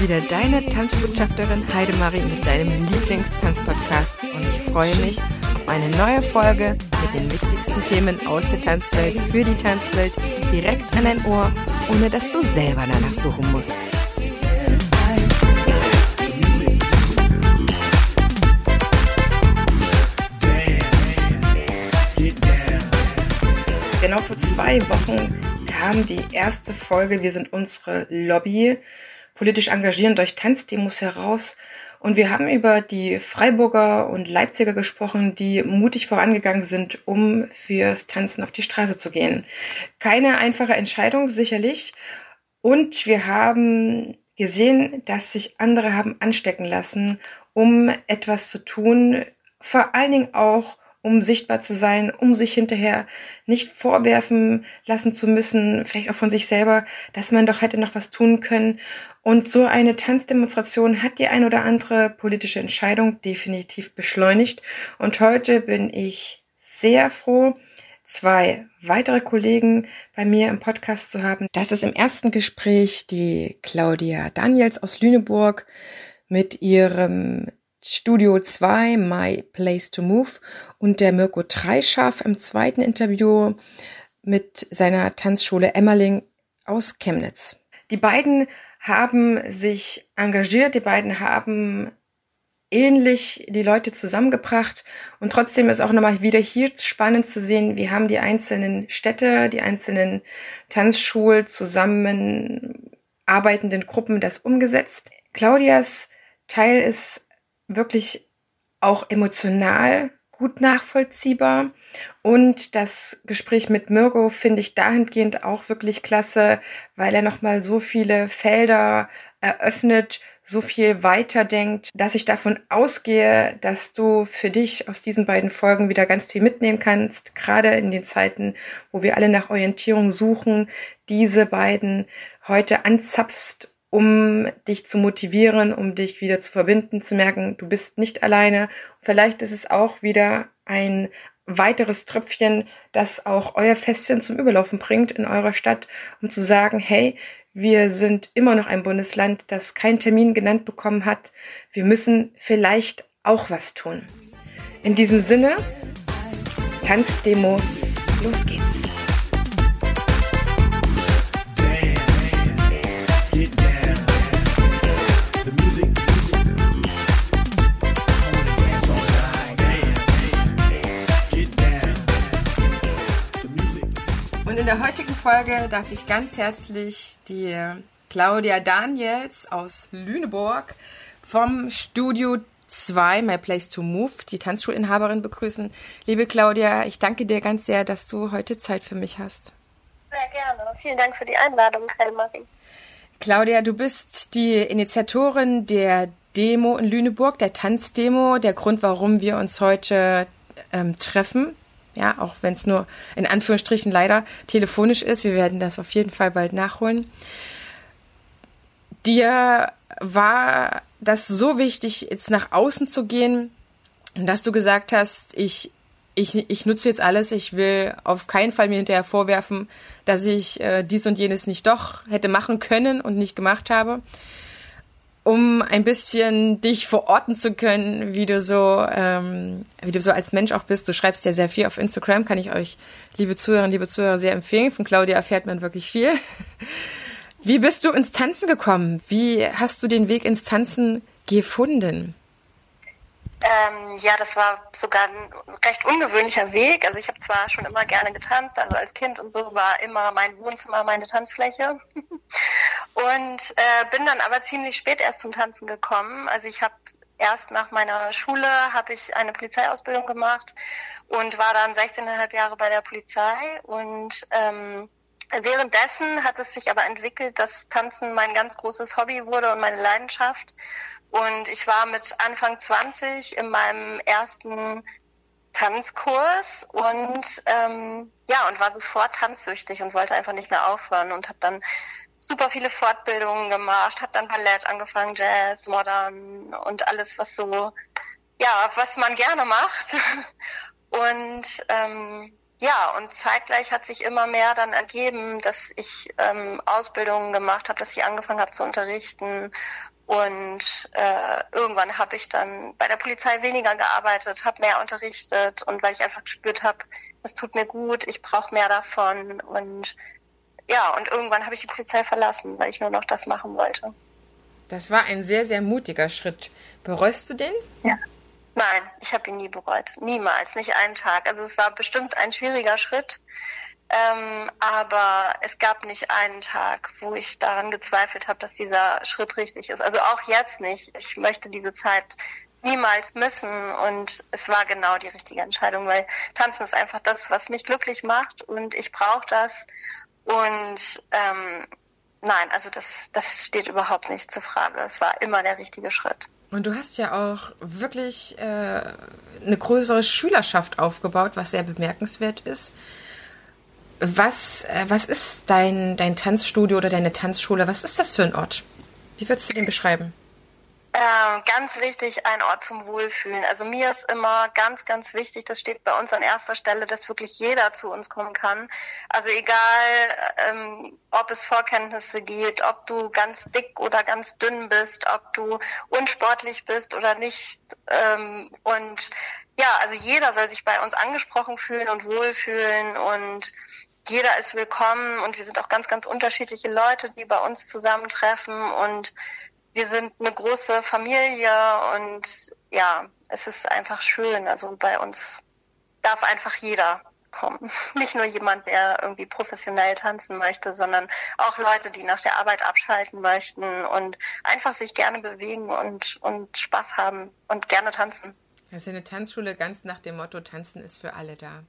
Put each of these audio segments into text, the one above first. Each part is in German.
wieder deine Tanzbotschafterin Heidemarie mit deinem Lieblingstanzpodcast und ich freue mich auf eine neue Folge mit den wichtigsten Themen aus der Tanzwelt für die Tanzwelt direkt an dein Ohr, ohne dass du selber danach suchen musst. Genau vor zwei Wochen kam die erste Folge Wir sind unsere Lobby politisch engagieren durch Tanzdemos heraus. Und wir haben über die Freiburger und Leipziger gesprochen, die mutig vorangegangen sind, um fürs Tanzen auf die Straße zu gehen. Keine einfache Entscheidung, sicherlich. Und wir haben gesehen, dass sich andere haben anstecken lassen, um etwas zu tun, vor allen Dingen auch um sichtbar zu sein, um sich hinterher nicht vorwerfen lassen zu müssen, vielleicht auch von sich selber, dass man doch hätte noch was tun können. Und so eine Tanzdemonstration hat die ein oder andere politische Entscheidung definitiv beschleunigt. Und heute bin ich sehr froh, zwei weitere Kollegen bei mir im Podcast zu haben. Das ist im ersten Gespräch die Claudia Daniels aus Lüneburg mit ihrem Studio 2, My Place to Move und der Mirko Treischaff im zweiten Interview mit seiner Tanzschule Emmerling aus Chemnitz. Die beiden haben sich engagiert, die beiden haben ähnlich die Leute zusammengebracht und trotzdem ist auch nochmal wieder hier spannend zu sehen, wie haben die einzelnen Städte, die einzelnen Tanzschulen zusammen arbeitenden Gruppen das umgesetzt. Claudias Teil ist wirklich auch emotional gut nachvollziehbar. Und das Gespräch mit Mirko finde ich dahingehend auch wirklich klasse, weil er nochmal so viele Felder eröffnet, so viel weiterdenkt, dass ich davon ausgehe, dass du für dich aus diesen beiden Folgen wieder ganz viel mitnehmen kannst, gerade in den Zeiten, wo wir alle nach Orientierung suchen, diese beiden heute anzapfst um dich zu motivieren, um dich wieder zu verbinden, zu merken, du bist nicht alleine. Vielleicht ist es auch wieder ein weiteres Tröpfchen, das auch euer Festchen zum Überlaufen bringt in eurer Stadt, um zu sagen, hey, wir sind immer noch ein Bundesland, das keinen Termin genannt bekommen hat. Wir müssen vielleicht auch was tun. In diesem Sinne, Tanzdemos, los geht's. In der heutigen Folge darf ich ganz herzlich die Claudia Daniels aus Lüneburg vom Studio 2, My Place to Move, die Tanzschulinhaberin begrüßen. Liebe Claudia, ich danke dir ganz sehr, dass du heute Zeit für mich hast. Sehr gerne. Vielen Dank für die Einladung, Heilmarie. Claudia, du bist die Initiatorin der Demo in Lüneburg, der Tanzdemo, der Grund, warum wir uns heute ähm, treffen ja, auch wenn es nur in Anführungsstrichen leider telefonisch ist. Wir werden das auf jeden Fall bald nachholen. Dir war das so wichtig, jetzt nach außen zu gehen, dass du gesagt hast, ich, ich, ich nutze jetzt alles, ich will auf keinen Fall mir hinterher vorwerfen, dass ich äh, dies und jenes nicht doch hätte machen können und nicht gemacht habe um ein bisschen dich verorten zu können, wie du so, ähm, wie du so als Mensch auch bist. Du schreibst ja sehr viel auf Instagram, kann ich euch, liebe Zuhörerinnen, liebe Zuhörer, sehr empfehlen. Von Claudia erfährt man wirklich viel. Wie bist du ins Tanzen gekommen? Wie hast du den Weg ins Tanzen gefunden? Ähm, ja, das war sogar ein recht ungewöhnlicher Weg. Also ich habe zwar schon immer gerne getanzt, also als Kind und so war immer mein Wohnzimmer meine Tanzfläche. und äh, bin dann aber ziemlich spät erst zum Tanzen gekommen. Also ich habe erst nach meiner Schule habe ich eine Polizeiausbildung gemacht und war dann 16,5 Jahre bei der Polizei und ähm, Währenddessen hat es sich aber entwickelt, dass Tanzen mein ganz großes Hobby wurde und meine Leidenschaft. Und ich war mit Anfang 20 in meinem ersten Tanzkurs und ähm, ja und war sofort tanzsüchtig und wollte einfach nicht mehr aufhören und habe dann super viele Fortbildungen gemacht, habe dann Ballett angefangen, Jazz, Modern und alles was so ja was man gerne macht. Und ähm, ja, und zeitgleich hat sich immer mehr dann ergeben, dass ich ähm, Ausbildungen gemacht habe, dass ich angefangen habe zu unterrichten. Und äh, irgendwann habe ich dann bei der Polizei weniger gearbeitet, habe mehr unterrichtet und weil ich einfach gespürt habe, das tut mir gut, ich brauche mehr davon. Und ja, und irgendwann habe ich die Polizei verlassen, weil ich nur noch das machen wollte. Das war ein sehr, sehr mutiger Schritt. Bereust du den? Ja. Nein, ich habe ihn nie bereut. Niemals, nicht einen Tag. Also es war bestimmt ein schwieriger Schritt. Ähm, aber es gab nicht einen Tag, wo ich daran gezweifelt habe, dass dieser Schritt richtig ist. Also auch jetzt nicht. Ich möchte diese Zeit niemals missen und es war genau die richtige Entscheidung, weil Tanzen ist einfach das, was mich glücklich macht und ich brauche das. Und ähm, nein, also das, das steht überhaupt nicht zur Frage. Es war immer der richtige Schritt. Und du hast ja auch wirklich äh, eine größere Schülerschaft aufgebaut, was sehr bemerkenswert ist. Was, äh, was ist dein, dein Tanzstudio oder deine Tanzschule? Was ist das für ein Ort? Wie würdest du den beschreiben? Ähm, ganz wichtig, ein Ort zum Wohlfühlen. Also mir ist immer ganz, ganz wichtig, das steht bei uns an erster Stelle, dass wirklich jeder zu uns kommen kann. Also egal, ähm, ob es Vorkenntnisse gibt, ob du ganz dick oder ganz dünn bist, ob du unsportlich bist oder nicht. Ähm, und ja, also jeder soll sich bei uns angesprochen fühlen und wohlfühlen und jeder ist willkommen und wir sind auch ganz, ganz unterschiedliche Leute, die bei uns zusammentreffen und wir sind eine große Familie und ja, es ist einfach schön. Also bei uns darf einfach jeder kommen. Nicht nur jemand, der irgendwie professionell tanzen möchte, sondern auch Leute, die nach der Arbeit abschalten möchten und einfach sich gerne bewegen und, und Spaß haben und gerne tanzen. Ist eine Tanzschule ganz nach dem Motto, Tanzen ist für alle da.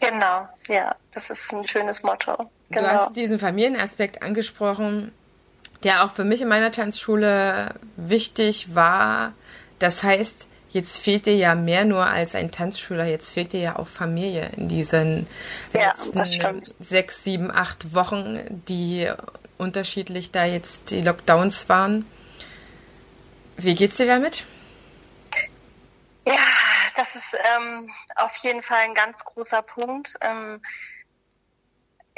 Genau, ja, das ist ein schönes Motto. Genau. Du hast diesen Familienaspekt angesprochen der auch für mich in meiner Tanzschule wichtig war. Das heißt, jetzt fehlt dir ja mehr nur als ein Tanzschüler, jetzt fehlt dir ja auch Familie in diesen ja, letzten sechs, sieben, acht Wochen, die unterschiedlich da jetzt die Lockdowns waren. Wie geht's dir damit? Ja, das ist ähm, auf jeden Fall ein ganz großer Punkt. Ähm,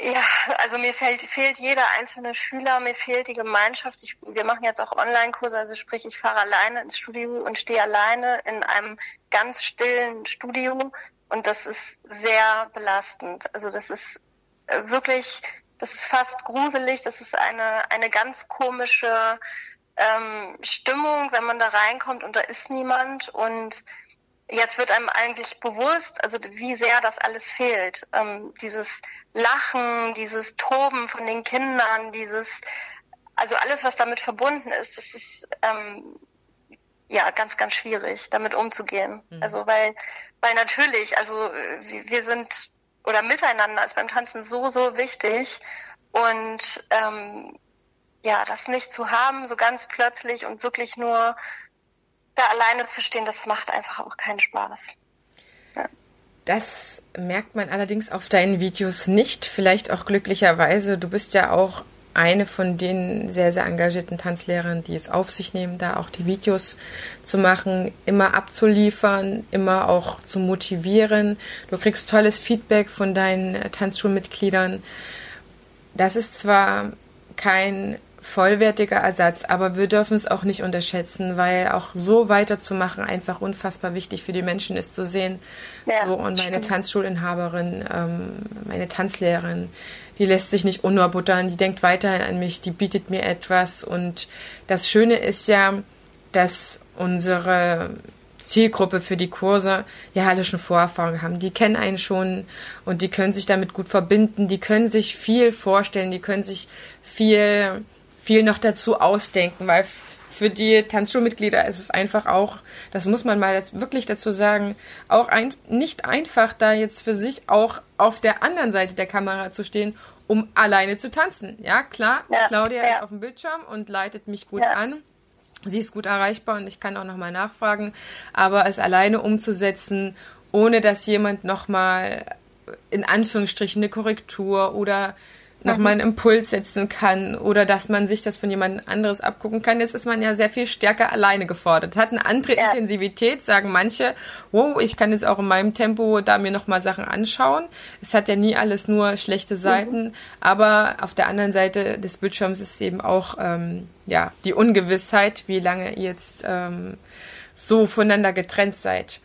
ja, also mir fehlt, fehlt jeder einzelne Schüler, mir fehlt die Gemeinschaft. Ich, wir machen jetzt auch Online-Kurse, also sprich, ich fahre alleine ins Studio und stehe alleine in einem ganz stillen Studio und das ist sehr belastend. Also das ist äh, wirklich, das ist fast gruselig, das ist eine, eine ganz komische ähm, Stimmung, wenn man da reinkommt und da ist niemand und jetzt wird einem eigentlich bewusst, also wie sehr das alles fehlt. Ähm, dieses Lachen, dieses Toben von den Kindern, dieses, also alles, was damit verbunden ist, das ist ähm, ja ganz, ganz schwierig, damit umzugehen. Mhm. Also weil, weil natürlich, also wir sind oder miteinander ist beim Tanzen so, so wichtig und ähm, ja, das nicht zu haben, so ganz plötzlich und wirklich nur da alleine zu stehen, das macht einfach auch keinen Spaß. Das merkt man allerdings auf deinen Videos nicht. Vielleicht auch glücklicherweise. Du bist ja auch eine von den sehr, sehr engagierten Tanzlehrern, die es auf sich nehmen, da auch die Videos zu machen, immer abzuliefern, immer auch zu motivieren. Du kriegst tolles Feedback von deinen Tanzschulmitgliedern. Das ist zwar kein vollwertiger Ersatz, aber wir dürfen es auch nicht unterschätzen, weil auch so weiterzumachen einfach unfassbar wichtig für die Menschen ist zu sehen. Ja, so, und meine Tanzschulinhaberin, ähm, meine Tanzlehrerin, die lässt sich nicht unnorbuttern, die denkt weiterhin an mich, die bietet mir etwas und das Schöne ist ja, dass unsere Zielgruppe für die Kurse ja alle schon Vorerfahrung haben. Die kennen einen schon und die können sich damit gut verbinden, die können sich viel vorstellen, die können sich viel viel noch dazu ausdenken, weil für die Tanzschulmitglieder ist es einfach auch, das muss man mal jetzt wirklich dazu sagen, auch ein, nicht einfach, da jetzt für sich auch auf der anderen Seite der Kamera zu stehen, um alleine zu tanzen. Ja, klar, ja, Claudia ja. ist auf dem Bildschirm und leitet mich gut ja. an. Sie ist gut erreichbar und ich kann auch nochmal nachfragen, aber es alleine umzusetzen, ohne dass jemand nochmal in Anführungsstrichen eine Korrektur oder nochmal einen Impuls setzen kann oder dass man sich das von jemand anderes abgucken kann. Jetzt ist man ja sehr viel stärker alleine gefordert. Hat eine andere ja. Intensivität, sagen manche, wow, ich kann jetzt auch in meinem Tempo da mir nochmal Sachen anschauen. Es hat ja nie alles nur schlechte Seiten, mhm. aber auf der anderen Seite des Bildschirms ist eben auch ähm, ja die Ungewissheit, wie lange ihr jetzt ähm, so voneinander getrennt seid.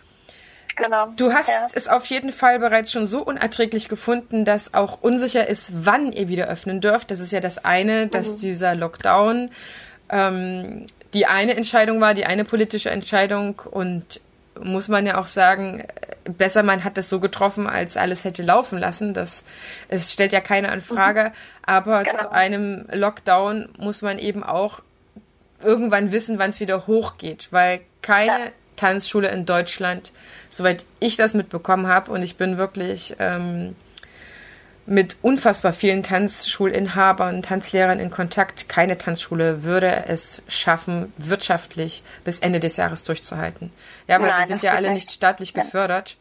Genau. Du hast ja. es auf jeden Fall bereits schon so unerträglich gefunden, dass auch unsicher ist, wann ihr wieder öffnen dürft. Das ist ja das eine, dass mhm. dieser Lockdown ähm, die eine Entscheidung war, die eine politische Entscheidung und muss man ja auch sagen, besser man hat es so getroffen, als alles hätte laufen lassen. Das es stellt ja keiner in Frage. Mhm. Aber genau. zu einem Lockdown muss man eben auch irgendwann wissen, wann es wieder hochgeht, weil keine ja. Tanzschule in Deutschland soweit ich das mitbekommen habe, und ich bin wirklich ähm, mit unfassbar vielen Tanzschulinhabern, Tanzlehrern in Kontakt, keine Tanzschule würde es schaffen, wirtschaftlich bis Ende des Jahres durchzuhalten. Ja, weil Nein, wir sind ja alle nicht. staatlich gefördert.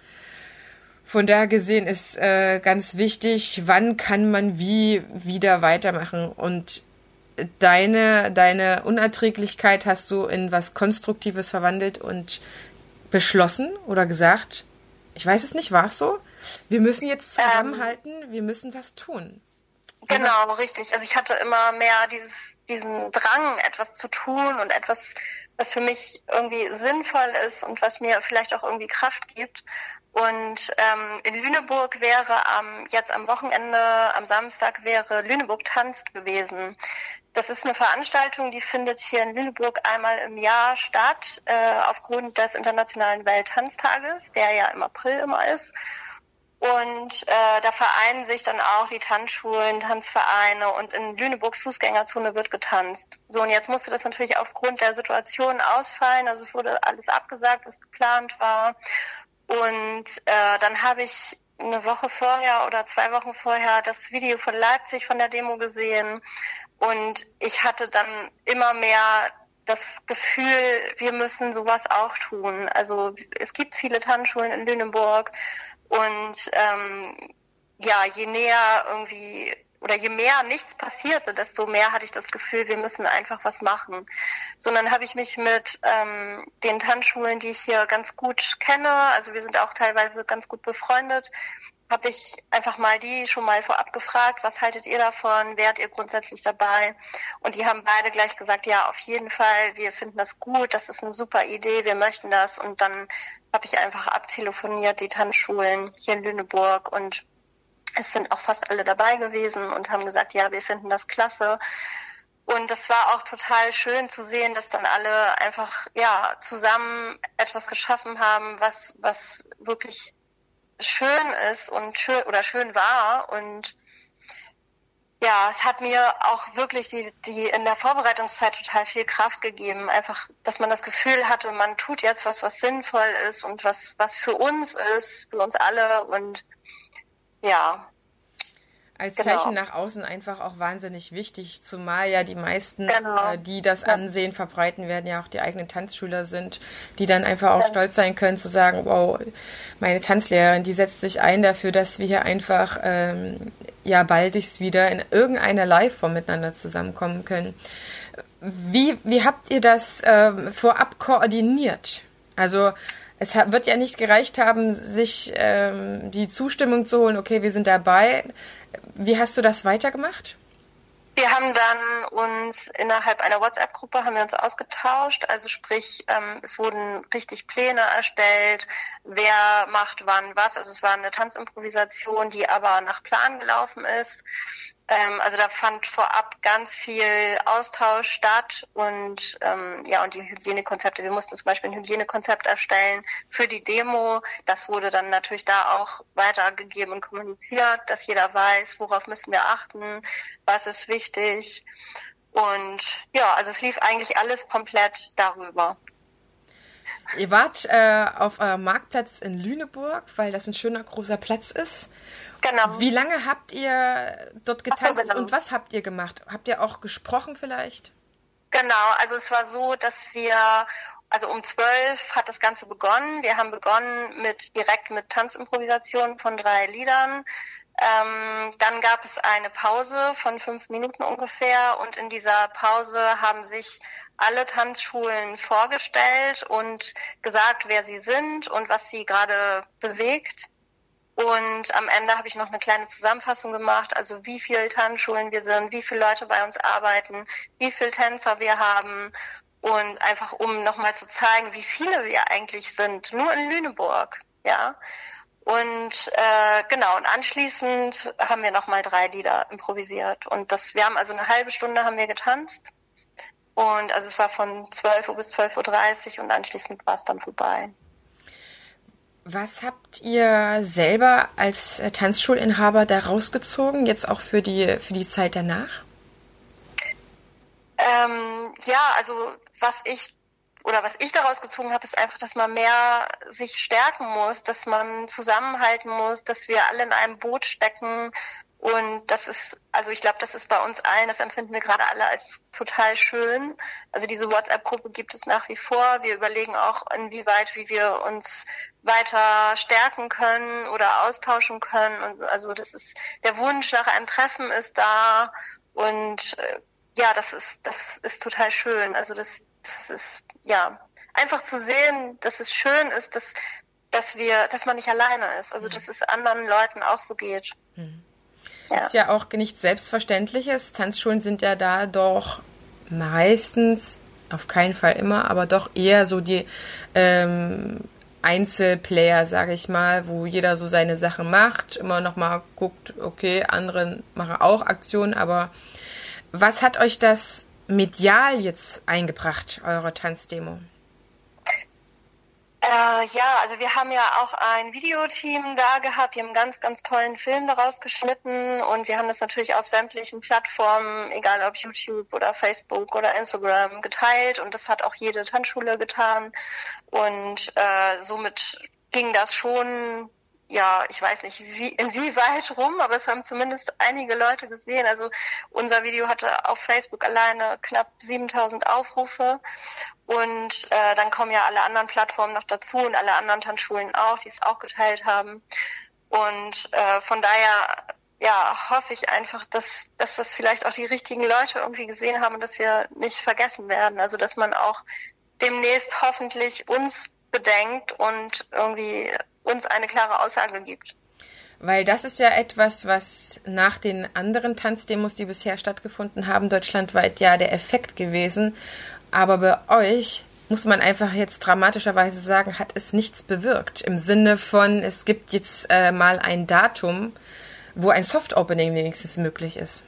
Von daher gesehen ist äh, ganz wichtig, wann kann man wie wieder weitermachen? Und deine, deine Unerträglichkeit hast du in was Konstruktives verwandelt und beschlossen oder gesagt, ich weiß es nicht, war es so? Wir müssen jetzt ähm, zusammenhalten, ähm, wir müssen was tun. Genau, richtig. Also ich hatte immer mehr dieses, diesen Drang, etwas zu tun und etwas, was für mich irgendwie sinnvoll ist und was mir vielleicht auch irgendwie Kraft gibt. Und ähm, in Lüneburg wäre am jetzt am Wochenende, am Samstag wäre Lüneburg tanzt gewesen. Das ist eine Veranstaltung, die findet hier in Lüneburg einmal im Jahr statt, äh, aufgrund des Internationalen Welttanztages, der ja im April immer ist. Und äh, da vereinen sich dann auch die Tanzschulen, Tanzvereine und in Lüneburgs Fußgängerzone wird getanzt. So, und jetzt musste das natürlich aufgrund der Situation ausfallen. Also es wurde alles abgesagt, was geplant war. Und äh, dann habe ich eine Woche vorher oder zwei Wochen vorher das Video von Leipzig von der Demo gesehen und ich hatte dann immer mehr das Gefühl, wir müssen sowas auch tun. Also es gibt viele Tanzschulen in Lüneburg und ähm, ja, je näher irgendwie oder je mehr nichts passierte, desto mehr hatte ich das Gefühl, wir müssen einfach was machen. Sondern habe ich mich mit ähm, den Tanzschulen, die ich hier ganz gut kenne, also wir sind auch teilweise ganz gut befreundet, habe ich einfach mal die schon mal vorab gefragt, was haltet ihr davon, wärt ihr grundsätzlich dabei? Und die haben beide gleich gesagt, ja, auf jeden Fall, wir finden das gut, das ist eine super Idee, wir möchten das. Und dann habe ich einfach abtelefoniert, die Tanzschulen hier in Lüneburg und es sind auch fast alle dabei gewesen und haben gesagt, ja, wir finden das klasse. Und das war auch total schön zu sehen, dass dann alle einfach ja zusammen etwas geschaffen haben, was was wirklich schön ist und schön oder schön war und ja, es hat mir auch wirklich die, die in der Vorbereitungszeit total viel Kraft gegeben. Einfach, dass man das Gefühl hatte, man tut jetzt was, was sinnvoll ist und was, was für uns ist, für uns alle. Und ja, als genau. Zeichen nach außen einfach auch wahnsinnig wichtig, zumal ja die meisten, genau. äh, die das ja. Ansehen verbreiten werden, ja auch die eigenen Tanzschüler sind, die dann einfach auch ja. stolz sein können zu sagen, wow, meine Tanzlehrerin, die setzt sich ein dafür, dass wir hier einfach ähm, ja baldigst wieder in irgendeiner Live-Form miteinander zusammenkommen können. Wie, wie habt ihr das äh, vorab koordiniert? Also es wird ja nicht gereicht haben, sich ähm, die Zustimmung zu holen, okay, wir sind dabei. Wie hast du das weitergemacht? Wir haben dann uns innerhalb einer WhatsApp-Gruppe haben wir uns ausgetauscht. Also sprich, ähm, es wurden richtig Pläne erstellt, wer macht wann was. Also es war eine Tanzimprovisation, die aber nach Plan gelaufen ist. Ähm, also da fand vorab ganz viel Austausch statt und ähm, ja und die Hygienekonzepte. Wir mussten zum Beispiel ein Hygienekonzept erstellen für die Demo. Das wurde dann natürlich da auch weitergegeben und kommuniziert, dass jeder weiß, worauf müssen wir achten, was ist wichtig. Und ja, also es lief eigentlich alles komplett darüber. Ihr wart äh, auf eurem Marktplatz in Lüneburg, weil das ein schöner großer Platz ist. Genau. Wie lange habt ihr dort getanzt genau. und was habt ihr gemacht? Habt ihr auch gesprochen vielleicht? Genau, also es war so, dass wir, also um zwölf hat das Ganze begonnen. Wir haben begonnen mit direkt mit Tanzimprovisationen von drei Liedern. Ähm, dann gab es eine Pause von fünf Minuten ungefähr und in dieser Pause haben sich alle Tanzschulen vorgestellt und gesagt, wer sie sind und was sie gerade bewegt. Und am Ende habe ich noch eine kleine Zusammenfassung gemacht, also wie viele Tanzschulen wir sind, wie viele Leute bei uns arbeiten, wie viele Tänzer wir haben und einfach um nochmal zu zeigen, wie viele wir eigentlich sind, nur in Lüneburg, ja. Und äh, genau, und anschließend haben wir nochmal drei Lieder improvisiert. Und das, wir haben also eine halbe Stunde haben wir getanzt. Und also es war von 12 Uhr bis 12.30 Uhr und anschließend war es dann vorbei. Was habt ihr selber als Tanzschulinhaber da rausgezogen, jetzt auch für die, für die Zeit danach? Ähm, ja, also was ich oder was ich daraus gezogen habe, ist einfach, dass man mehr sich stärken muss, dass man zusammenhalten muss, dass wir alle in einem Boot stecken. Und das ist, also ich glaube, das ist bei uns allen, das empfinden wir gerade alle als total schön. Also diese WhatsApp-Gruppe gibt es nach wie vor. Wir überlegen auch, inwieweit, wie wir uns weiter stärken können oder austauschen können. Und also das ist, der Wunsch nach einem Treffen ist da. Und äh, ja, das ist, das ist total schön. Also das, das ist, ja, einfach zu sehen, dass es schön ist, dass, dass wir, dass man nicht alleine ist. Also, dass es anderen Leuten auch so geht. Mhm. Ja. Das ist ja auch nichts Selbstverständliches. Tanzschulen sind ja da doch meistens, auf keinen Fall immer, aber doch eher so die ähm, Einzelplayer, sage ich mal, wo jeder so seine Sachen macht, immer noch mal guckt, okay, andere machen auch Aktionen, aber was hat euch das medial jetzt eingebracht, eure Tanzdemo? Äh, ja, also wir haben ja auch ein Videoteam da gehabt, die haben einen ganz, ganz tollen Film daraus geschnitten und wir haben das natürlich auf sämtlichen Plattformen, egal ob YouTube oder Facebook oder Instagram, geteilt und das hat auch jede Tanzschule getan und äh, somit ging das schon ja, ich weiß nicht, wie, inwieweit rum, aber es haben zumindest einige Leute gesehen. Also unser Video hatte auf Facebook alleine knapp 7000 Aufrufe und äh, dann kommen ja alle anderen Plattformen noch dazu und alle anderen Tanzschulen auch, die es auch geteilt haben. Und äh, von daher ja, hoffe ich einfach, dass, dass das vielleicht auch die richtigen Leute irgendwie gesehen haben und dass wir nicht vergessen werden. Also dass man auch demnächst hoffentlich uns bedenkt und irgendwie uns eine klare Aussage gibt. Weil das ist ja etwas, was nach den anderen Tanzdemos, die bisher stattgefunden haben, deutschlandweit ja der Effekt gewesen. Aber bei euch muss man einfach jetzt dramatischerweise sagen, hat es nichts bewirkt. Im Sinne von, es gibt jetzt äh, mal ein Datum, wo ein Soft-Opening wenigstens möglich ist.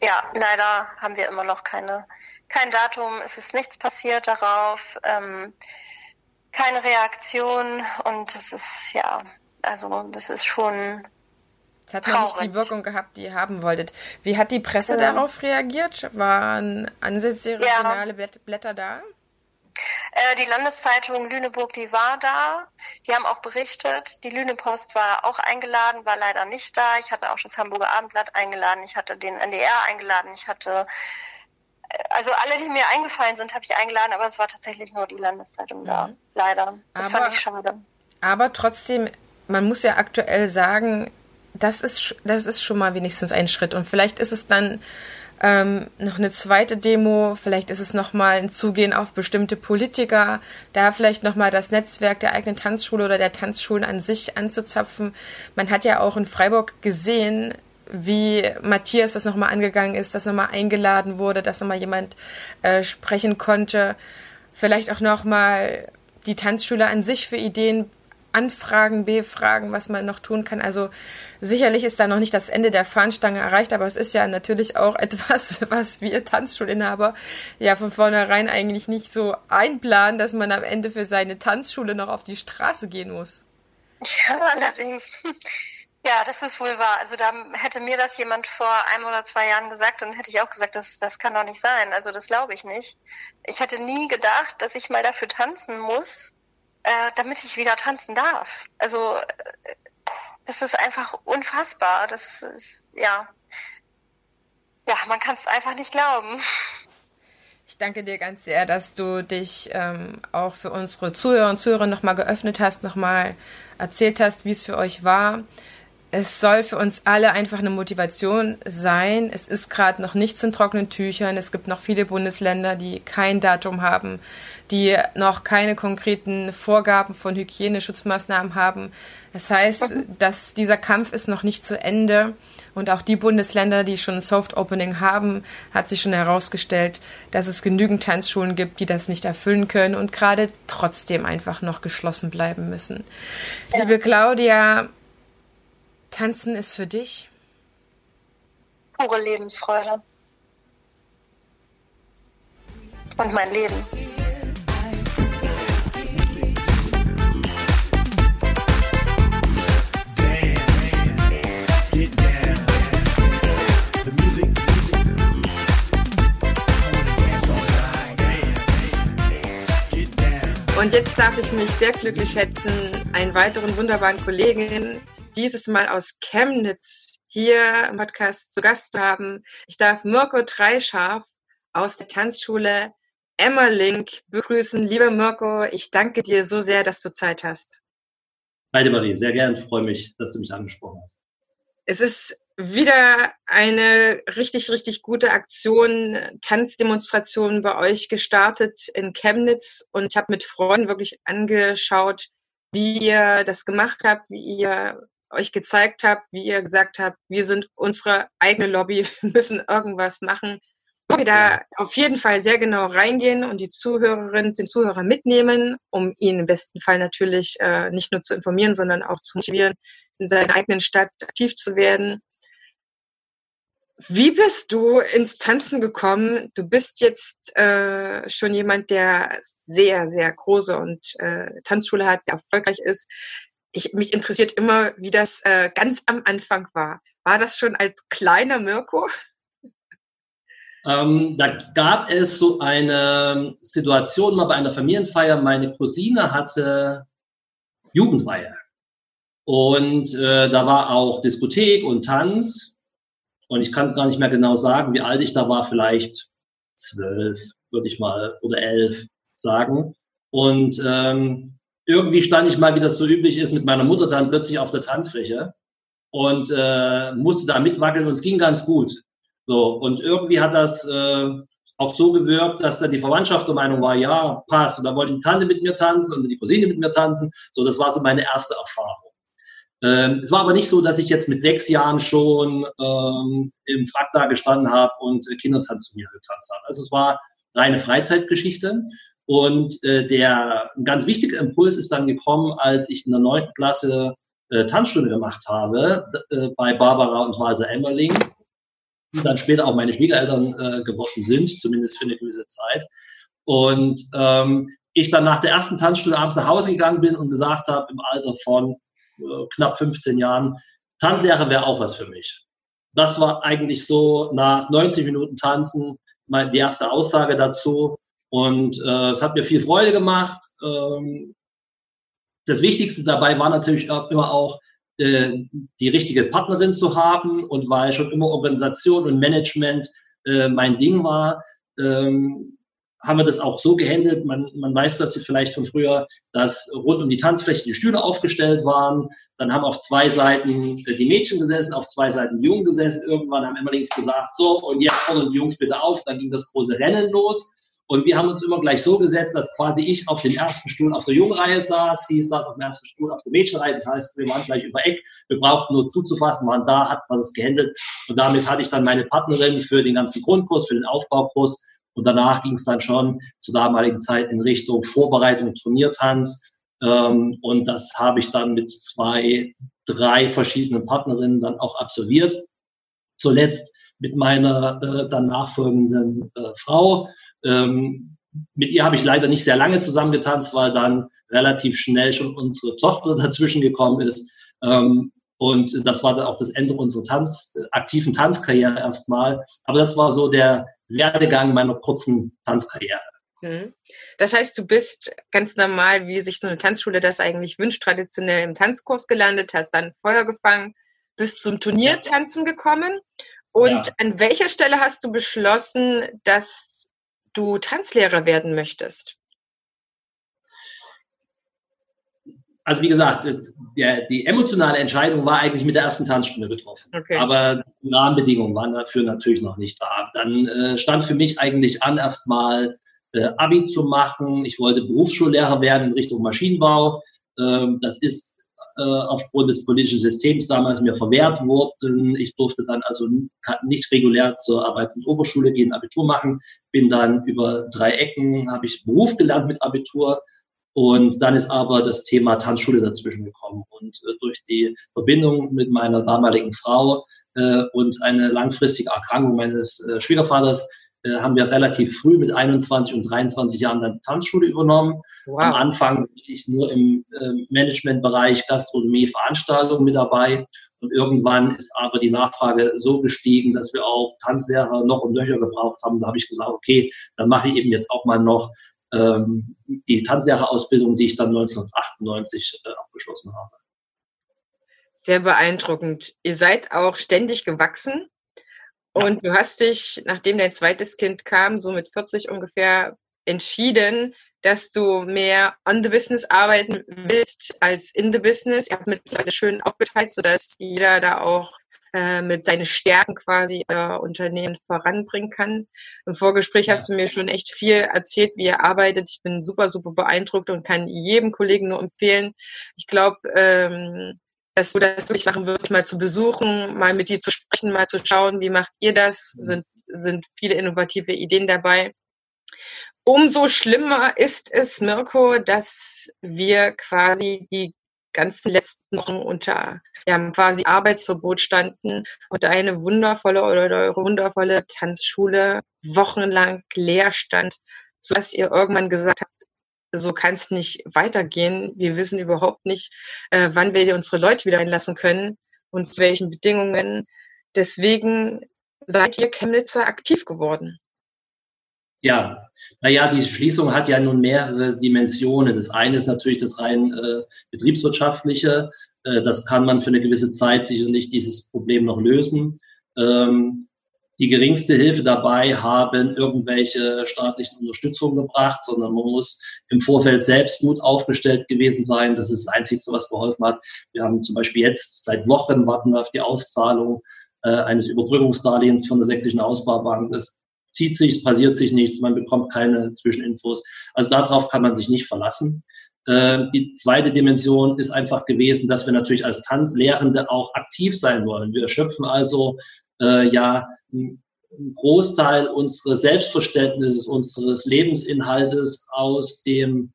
Ja, leider haben wir immer noch keine, kein Datum. Es ist nichts passiert darauf. Ähm, keine Reaktion und das ist ja, also das ist schon. Es hat noch nicht die Wirkung gehabt, die ihr haben wolltet. Wie hat die Presse ja. darauf reagiert? Waren ansätzliche regionale ja. Blätter da? Äh, die Landeszeitung Lüneburg, die war da. Die haben auch berichtet. Die Lünepost war auch eingeladen, war leider nicht da. Ich hatte auch das Hamburger Abendblatt eingeladen. Ich hatte den NDR eingeladen. Ich hatte also alle, die mir eingefallen sind, habe ich eingeladen, aber es war tatsächlich nur die Landeszeitung da. Mhm. Leider. Das aber, fand ich schade. Aber trotzdem, man muss ja aktuell sagen, das ist, das ist schon mal wenigstens ein Schritt. Und vielleicht ist es dann ähm, noch eine zweite Demo, vielleicht ist es nochmal ein Zugehen auf bestimmte Politiker, da vielleicht nochmal das Netzwerk der eigenen Tanzschule oder der Tanzschulen an sich anzuzapfen. Man hat ja auch in Freiburg gesehen, wie Matthias das nochmal angegangen ist, dass nochmal eingeladen wurde, dass nochmal jemand äh, sprechen konnte. Vielleicht auch nochmal die Tanzschule an sich für Ideen anfragen, befragen, was man noch tun kann. Also sicherlich ist da noch nicht das Ende der Fahnenstange erreicht, aber es ist ja natürlich auch etwas, was wir Tanzschulinhaber ja von vornherein eigentlich nicht so einplanen, dass man am Ende für seine Tanzschule noch auf die Straße gehen muss. Ja, allerdings. Ja, das ist wohl wahr. Also da hätte mir das jemand vor einem oder zwei Jahren gesagt, dann hätte ich auch gesagt, das, das kann doch nicht sein. Also das glaube ich nicht. Ich hätte nie gedacht, dass ich mal dafür tanzen muss, äh, damit ich wieder tanzen darf. Also äh, das ist einfach unfassbar. Das ist, ja, ja, man kann es einfach nicht glauben. Ich danke dir ganz sehr, dass du dich ähm, auch für unsere Zuhörer und Zuhörer nochmal geöffnet hast, nochmal erzählt hast, wie es für euch war es soll für uns alle einfach eine Motivation sein. Es ist gerade noch nichts in trockenen Tüchern. Es gibt noch viele Bundesländer, die kein Datum haben, die noch keine konkreten Vorgaben von Hygieneschutzmaßnahmen haben. Das heißt, dass dieser Kampf ist noch nicht zu Ende. Und auch die Bundesländer, die schon ein Soft Opening haben, hat sich schon herausgestellt, dass es genügend Tanzschulen gibt, die das nicht erfüllen können und gerade trotzdem einfach noch geschlossen bleiben müssen. Ja. Liebe Claudia, Tanzen ist für dich? Pure Lebensfreude. Und mein Leben. Und jetzt darf ich mich sehr glücklich schätzen, einen weiteren wunderbaren Kollegen dieses Mal aus Chemnitz hier im Podcast zu Gast haben. Ich darf Mirko Dreischarf aus der Tanzschule Emmerlink begrüßen. Lieber Mirko, ich danke dir so sehr, dass du Zeit hast. Beide Marie, sehr gern. Ich freue mich, dass du mich angesprochen hast. Es ist wieder eine richtig, richtig gute Aktion, Tanzdemonstration bei euch gestartet in Chemnitz und ich habe mit Freunden wirklich angeschaut, wie ihr das gemacht habt, wie ihr euch gezeigt habt, wie ihr gesagt habt, wir sind unsere eigene Lobby, wir müssen irgendwas machen. Wir da auf jeden Fall sehr genau reingehen und die Zuhörerinnen, den Zuhörer mitnehmen, um ihn im besten Fall natürlich äh, nicht nur zu informieren, sondern auch zu motivieren, in seiner eigenen Stadt aktiv zu werden. Wie bist du ins Tanzen gekommen? Du bist jetzt äh, schon jemand, der sehr, sehr große und äh, Tanzschule hat, der erfolgreich ist ich, mich interessiert immer, wie das äh, ganz am Anfang war. War das schon als kleiner Mirko? Ähm, da gab es so eine Situation mal bei einer Familienfeier. Meine Cousine hatte Jugendweihe. Und äh, da war auch Diskothek und Tanz. Und ich kann es gar nicht mehr genau sagen, wie alt ich da war, vielleicht zwölf, würde ich mal, oder elf sagen. Und ähm, irgendwie stand ich mal, wie das so üblich ist, mit meiner Mutter dann plötzlich auf der Tanzfläche und äh, musste da mitwackeln und es ging ganz gut. So, und irgendwie hat das äh, auch so gewirkt, dass dann die Verwandtschaft der Meinung war, ja, passt. Und da wollte die Tante mit mir tanzen und die Cousine mit mir tanzen. So, das war so meine erste Erfahrung. Ähm, es war aber nicht so, dass ich jetzt mit sechs Jahren schon ähm, im Frack da gestanden habe und Kindertanz zu mir getanzt habe. Also es war reine Freizeitgeschichte. Und äh, der ein ganz wichtiger Impuls ist dann gekommen, als ich in der neunten Klasse äh, Tanzstunde gemacht habe äh, bei Barbara und Walter Emmerling, die dann später auch meine Schwiegereltern äh, geworden sind, zumindest für eine gewisse Zeit. Und ähm, ich dann nach der ersten Tanzstunde abends nach Hause gegangen bin und gesagt habe, im Alter von äh, knapp 15 Jahren, Tanzlehrer wäre auch was für mich. Das war eigentlich so nach 90 Minuten Tanzen die erste Aussage dazu. Und äh, es hat mir viel Freude gemacht. Ähm, das Wichtigste dabei war natürlich immer auch, äh, die richtige Partnerin zu haben. Und weil schon immer Organisation und Management äh, mein Ding war, ähm, haben wir das auch so gehandelt. Man, man weiß das vielleicht von früher, dass rund um die Tanzfläche die Stühle aufgestellt waren. Dann haben auf zwei Seiten äh, die Mädchen gesessen, auf zwei Seiten die Jungen gesessen. Irgendwann haben immer links gesagt, so, und jetzt fordern die Jungs bitte auf. Dann ging das große Rennen los. Und wir haben uns immer gleich so gesetzt, dass quasi ich auf dem ersten Stuhl auf der Jungreihe saß, sie saß auf dem ersten Stuhl auf der Mädchenreihe. Das heißt, wir waren gleich über Eck. Wir brauchten nur zuzufassen, waren da, hat man es gehandelt. Und damit hatte ich dann meine Partnerin für den ganzen Grundkurs, für den Aufbaukurs. Und danach ging es dann schon zur damaligen Zeit in Richtung Vorbereitung, Turniertanz. Ähm, und das habe ich dann mit zwei, drei verschiedenen Partnerinnen dann auch absolviert. Zuletzt mit meiner äh, dann nachfolgenden äh, Frau. Ähm, mit ihr habe ich leider nicht sehr lange zusammengetanzt, weil dann relativ schnell schon unsere Tochter dazwischen gekommen ist. Ähm, und das war dann auch das Ende unserer Tanz, aktiven Tanzkarriere erstmal. Aber das war so der Werdegang meiner kurzen Tanzkarriere. Mhm. Das heißt, du bist ganz normal, wie sich so eine Tanzschule das eigentlich wünscht, traditionell im Tanzkurs gelandet, hast dann Feuer gefangen, bist zum Turniertanzen gekommen und ja. an welcher Stelle hast du beschlossen, dass du Tanzlehrer werden möchtest? also wie gesagt, der, die emotionale Entscheidung war eigentlich mit der ersten Tanzstunde getroffen. Okay. Aber die Rahmenbedingungen waren dafür natürlich noch nicht da. Dann äh, stand für mich eigentlich an, erstmal äh, Abi zu machen. Ich wollte Berufsschullehrer werden in Richtung Maschinenbau. Ähm, das ist äh, aufgrund des politischen Systems damals mir verwehrt worden. Ich durfte dann also nicht regulär zur Arbeit in Oberschule gehen, Abitur machen. Bin dann über drei Ecken, habe ich Beruf gelernt mit Abitur und dann ist aber das Thema Tanzschule dazwischen gekommen. Und äh, durch die Verbindung mit meiner damaligen Frau äh, und eine langfristige Erkrankung meines äh, Schwiegervaters haben wir relativ früh mit 21 und 23 Jahren dann die Tanzschule übernommen. Wow. Am Anfang bin ich nur im äh, Managementbereich Gastronomie, Veranstaltungen mit dabei. Und irgendwann ist aber die Nachfrage so gestiegen, dass wir auch Tanzlehrer noch und nöcher gebraucht haben. Da habe ich gesagt, okay, dann mache ich eben jetzt auch mal noch ähm, die Tanzlehrerausbildung, die ich dann 1998 äh, abgeschlossen habe. Sehr beeindruckend. Ihr seid auch ständig gewachsen und du hast dich, nachdem dein zweites Kind kam, so mit 40 ungefähr, entschieden, dass du mehr on the business arbeiten willst als in the business. Ihr habt mittlerweile schön aufgeteilt, sodass jeder da auch äh, mit seinen Stärken quasi euer Unternehmen voranbringen kann. Im Vorgespräch ja. hast du mir schon echt viel erzählt, wie ihr arbeitet. Ich bin super, super beeindruckt und kann jedem Kollegen nur empfehlen. Ich glaube, ähm, dass du das wirklich machen wirst, mal zu besuchen, mal mit dir zu sprechen, mal zu schauen, wie macht ihr das? Sind, sind viele innovative Ideen dabei. Umso schlimmer ist es, Mirko, dass wir quasi die ganzen letzten Wochen unter ja, quasi Arbeitsverbot standen und eine wundervolle oder eure wundervolle Tanzschule wochenlang leer stand, sodass ihr irgendwann gesagt habt, so kann es nicht weitergehen. Wir wissen überhaupt nicht, äh, wann wir unsere Leute wieder einlassen können und zu welchen Bedingungen. Deswegen seid ihr Chemnitzer aktiv geworden. Ja, naja, die Schließung hat ja nun mehrere Dimensionen. Das eine ist natürlich das rein äh, betriebswirtschaftliche. Äh, das kann man für eine gewisse Zeit sicherlich dieses Problem noch lösen. Ähm, die geringste Hilfe dabei haben irgendwelche staatlichen Unterstützungen gebracht, sondern man muss im Vorfeld selbst gut aufgestellt gewesen sein. Das ist das Einzige, was geholfen hat. Wir haben zum Beispiel jetzt seit Wochen warten wir auf die Auszahlung äh, eines Überbrückungsdarlehens von der Sächsischen Ausbaubank. Das zieht sich, es passiert sich nichts, man bekommt keine Zwischeninfos. Also darauf kann man sich nicht verlassen. Äh, die zweite Dimension ist einfach gewesen, dass wir natürlich als Tanzlehrende auch aktiv sein wollen. Wir schöpfen also äh, ja einen Großteil unseres Selbstverständnisses, unseres Lebensinhaltes aus dem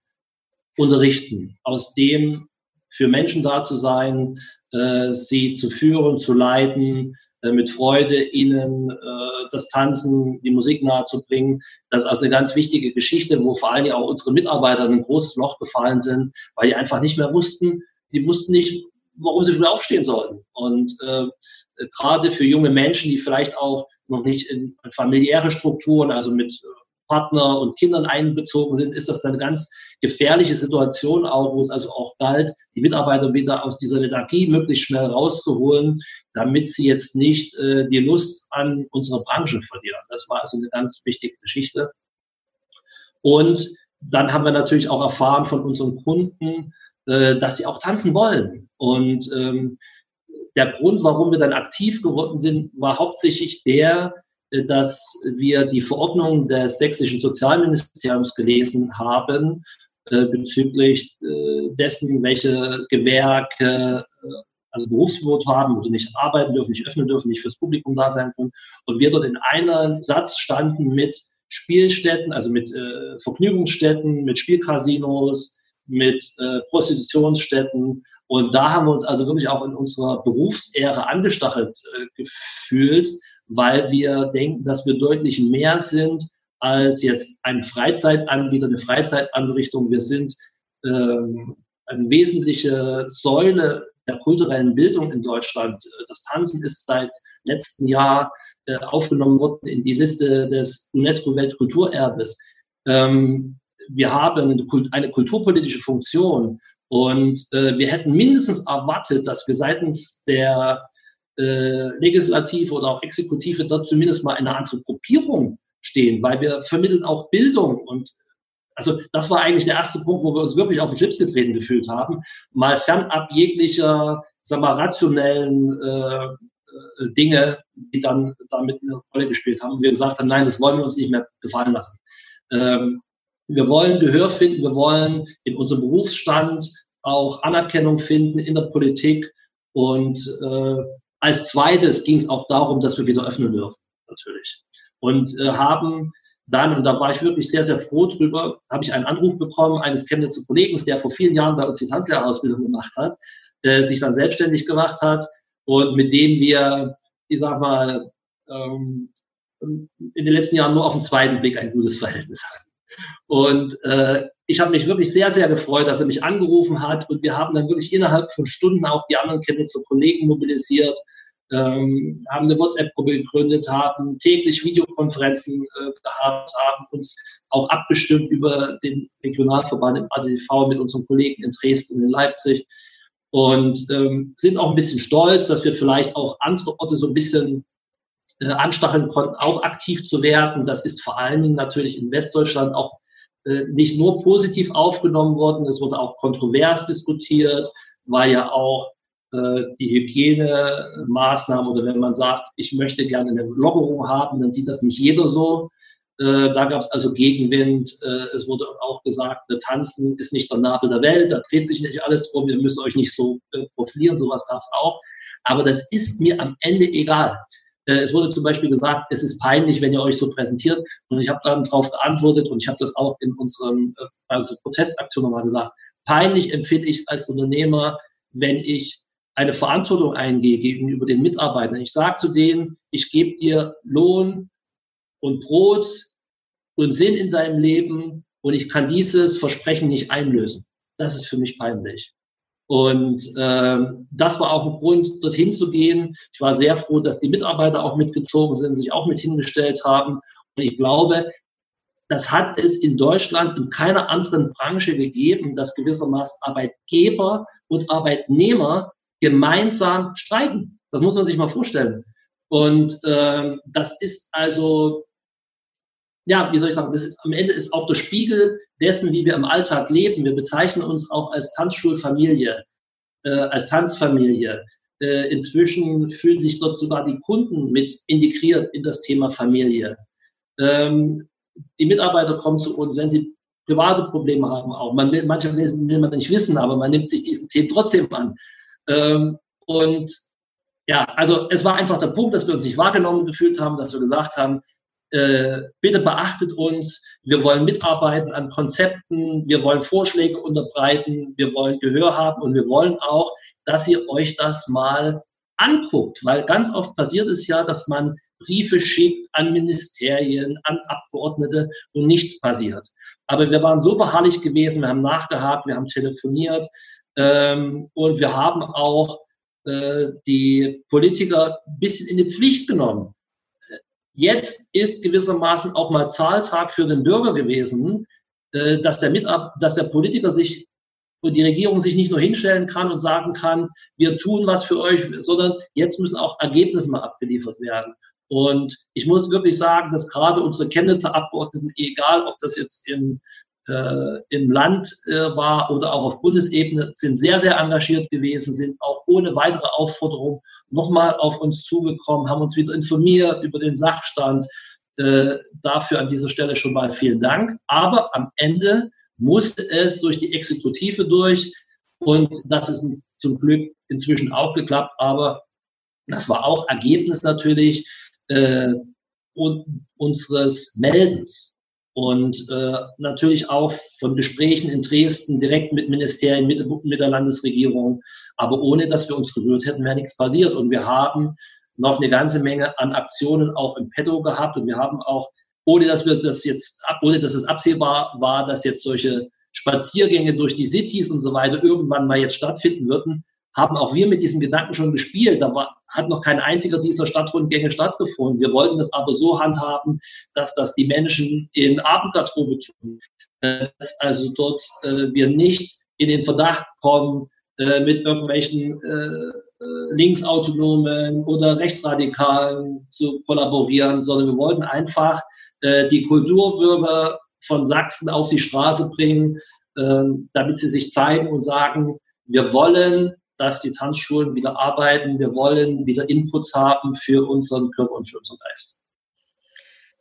Unterrichten, aus dem für Menschen da zu sein, äh, sie zu führen, zu leiten, äh, mit Freude ihnen äh, das Tanzen, die Musik nahezubringen. Das ist also eine ganz wichtige Geschichte, wo vor allem auch unsere Mitarbeiter in ein großes Loch gefallen sind, weil die einfach nicht mehr wussten, die wussten nicht, warum sie früh aufstehen sollten. Und äh, gerade für junge Menschen, die vielleicht auch noch nicht in familiäre Strukturen, also mit äh, Partner und Kindern einbezogen sind, ist das eine ganz gefährliche Situation auch, wo es also auch galt, die Mitarbeiter wieder aus dieser Lethargie möglichst schnell rauszuholen, damit sie jetzt nicht äh, die Lust an unserer Branche verlieren. Das war also eine ganz wichtige Geschichte. Und dann haben wir natürlich auch erfahren von unseren Kunden, äh, dass sie auch tanzen wollen. Und ähm, der Grund, warum wir dann aktiv geworden sind, war hauptsächlich der, äh, dass wir die Verordnung des sächsischen Sozialministeriums gelesen haben äh, bezüglich äh, dessen, welche Gewerke äh, also Berufsverbot haben oder nicht arbeiten dürfen, nicht öffnen dürfen, nicht fürs Publikum da sein können. Und wir dort in einem Satz standen mit Spielstätten, also mit Vergnügungsstätten, mit Spielcasinos, mit Prostitutionsstätten. Und da haben wir uns also wirklich auch in unserer Berufsehre angestachelt äh, gefühlt, weil wir denken, dass wir deutlich mehr sind als jetzt ein Freizeitanbieter, eine Freizeitanrichtung. Wir sind ähm, eine wesentliche Säule der kulturellen Bildung in Deutschland. Das Tanzen ist seit letztem Jahr äh, aufgenommen worden in die Liste des UNESCO-Weltkulturerbes. Ähm, wir haben eine, eine kulturpolitische Funktion und äh, wir hätten mindestens erwartet, dass wir seitens der äh, Legislative oder auch Exekutive dort zumindest mal eine andere Gruppierung stehen, weil wir vermitteln auch Bildung und Also das war eigentlich der erste Punkt, wo wir uns wirklich auf den Chips getreten gefühlt haben, mal fernab jeglicher, sag mal, rationellen äh, äh, Dinge, die dann damit eine Rolle gespielt haben. Und wir gesagt haben, nein, das wollen wir uns nicht mehr gefallen lassen. Ähm, wir wollen Gehör finden, wir wollen in unserem Berufsstand auch Anerkennung finden in der Politik. Und äh, als zweites ging es auch darum, dass wir wieder öffnen dürfen, natürlich. Und äh, haben dann, und da war ich wirklich sehr, sehr froh drüber, habe ich einen Anruf bekommen eines Chemnitzer Kollegen, der vor vielen Jahren bei uns die Tanzlehrerausbildung gemacht hat, äh, sich dann selbstständig gemacht hat und mit dem wir, ich sag mal, ähm, in den letzten Jahren nur auf den zweiten Blick ein gutes Verhältnis hatten. Und äh, ich habe mich wirklich sehr, sehr gefreut, dass er mich angerufen hat. Und wir haben dann wirklich innerhalb von Stunden auch die anderen Chemnitzer Kollegen mobilisiert, ähm, haben eine WhatsApp-Gruppe gegründet, haben täglich Videokonferenzen äh, gehabt, haben uns auch abgestimmt über den Regionalverband im ADV mit unseren Kollegen in Dresden und in Leipzig. Und ähm, sind auch ein bisschen stolz, dass wir vielleicht auch andere Orte so ein bisschen anstacheln konnten, auch aktiv zu werden. Das ist vor allen Dingen natürlich in Westdeutschland auch äh, nicht nur positiv aufgenommen worden, es wurde auch kontrovers diskutiert, weil ja auch äh, die Hygienemaßnahmen oder wenn man sagt, ich möchte gerne eine Lockerung haben, dann sieht das nicht jeder so. Äh, da gab es also Gegenwind. Äh, es wurde auch gesagt, Tanzen ist nicht der Nabel der Welt, da dreht sich nicht alles drum, ihr müsst euch nicht so äh, profilieren, sowas gab es auch. Aber das ist mir am Ende egal. Es wurde zum Beispiel gesagt, es ist peinlich, wenn ihr euch so präsentiert. Und ich habe dann darauf geantwortet und ich habe das auch in unserem, bei unserer Protestaktion nochmal gesagt. Peinlich empfinde ich es als Unternehmer, wenn ich eine Verantwortung eingehe gegenüber den Mitarbeitern. Ich sage zu denen, ich gebe dir Lohn, und Brot und Sinn in deinem Leben und ich kann dieses Versprechen nicht einlösen. Das ist für mich peinlich. Und ähm, das war auch ein Grund, dorthin zu gehen. Ich war sehr froh, dass die Mitarbeiter auch mitgezogen sind, sich auch mit hingestellt haben. Und ich glaube, das hat es in Deutschland in keiner anderen Branche gegeben, dass gewissermaßen Arbeitgeber und Arbeitnehmer gemeinsam streiken. Das muss man sich mal vorstellen. Und ähm, das ist also ja, wie soll ich sagen, das, am Ende ist auch der Spiegel dessen, wie wir im Alltag leben. Wir bezeichnen uns auch als Tanzschulfamilie, äh, als Tanzfamilie. Äh, inzwischen fühlen sich dort sogar die Kunden mit integriert in das Thema Familie. Ähm, die Mitarbeiter kommen zu uns, wenn sie private Probleme haben auch. Man will, manche will man nicht wissen, aber man nimmt sich diesen Themen trotzdem an. Ähm, und ja, also es war einfach der Punkt, dass wir uns nicht wahrgenommen gefühlt haben, dass wir gesagt haben, bitte beachtet uns, wir wollen mitarbeiten an Konzepten, wir wollen Vorschläge unterbreiten, wir wollen Gehör haben und wir wollen auch, dass ihr euch das mal anguckt, weil ganz oft passiert es ja, dass man Briefe schickt an Ministerien, an Abgeordnete und nichts passiert. Aber wir waren so beharrlich gewesen, wir haben nachgehakt, wir haben telefoniert. Ähm, und wir haben auch äh, die Politiker ein bisschen in die Pflicht genommen. Jetzt ist gewissermaßen auch mal Zahltag für den Bürger gewesen, äh, dass der, Mitab dass der Politiker sich und die Regierung sich nicht nur hinstellen kann und sagen kann, wir tun was für euch, sondern jetzt müssen auch Ergebnisse mal abgeliefert werden. Und ich muss wirklich sagen, dass gerade unsere Chemnitzer Abgeordneten, egal ob das jetzt im äh, im Land äh, war oder auch auf Bundesebene, sind sehr, sehr engagiert gewesen, sind auch ohne weitere Aufforderung nochmal auf uns zugekommen, haben uns wieder informiert über den Sachstand. Äh, dafür an dieser Stelle schon mal vielen Dank. Aber am Ende musste es durch die Exekutive durch und das ist zum Glück inzwischen auch geklappt, aber das war auch Ergebnis natürlich äh, und unseres Meldens und äh, natürlich auch von Gesprächen in Dresden direkt mit Ministerien, mit, mit der Landesregierung. Aber ohne dass wir uns gerührt hätten, wäre nichts passiert. Und wir haben noch eine ganze Menge an Aktionen auch im Petto gehabt. Und wir haben auch, ohne dass wir das jetzt, ohne dass es absehbar war, dass jetzt solche Spaziergänge durch die Cities und so weiter irgendwann mal jetzt stattfinden würden, haben auch wir mit diesem Gedanken schon gespielt. Da war, hat noch kein einziger dieser Stadtrundgänge stattgefunden. Wir wollten das aber so handhaben, dass das die Menschen in Abendgarderobe tun. Dass also dort äh, wir nicht in den Verdacht kommen, äh, mit irgendwelchen äh, äh, Linksautonomen oder Rechtsradikalen zu kollaborieren, sondern wir wollten einfach äh, die Kulturbürger von Sachsen auf die Straße bringen, äh, damit sie sich zeigen und sagen, wir wollen, dass die Tanzschulen wieder arbeiten, wir wollen wieder Inputs haben für unseren Körper und für unseren Geist.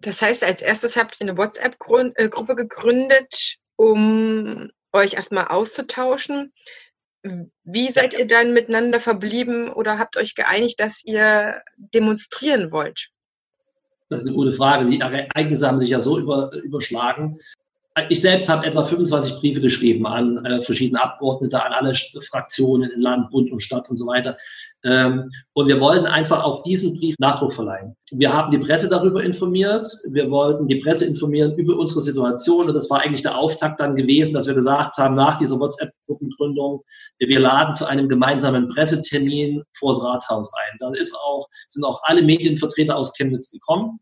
Das heißt, als erstes habt ihr eine WhatsApp-Gruppe gegründet, um euch erstmal auszutauschen. Wie seid ihr dann miteinander verblieben oder habt euch geeinigt, dass ihr demonstrieren wollt? Das ist eine gute Frage. Die Ereignisse haben sich ja so über, überschlagen. Ich selbst habe etwa 25 Briefe geschrieben an äh, verschiedene Abgeordnete, an alle Fraktionen in Land, Bund und Stadt und so weiter. Ähm, und wir wollten einfach auch diesen Brief Nachdruck verleihen. Wir haben die Presse darüber informiert. Wir wollten die Presse informieren über unsere Situation. Und das war eigentlich der Auftakt dann gewesen, dass wir gesagt haben, nach dieser WhatsApp-Gruppengründung, wir laden zu einem gemeinsamen Pressetermin vor das Rathaus ein. Da ist auch, sind auch alle Medienvertreter aus Chemnitz gekommen.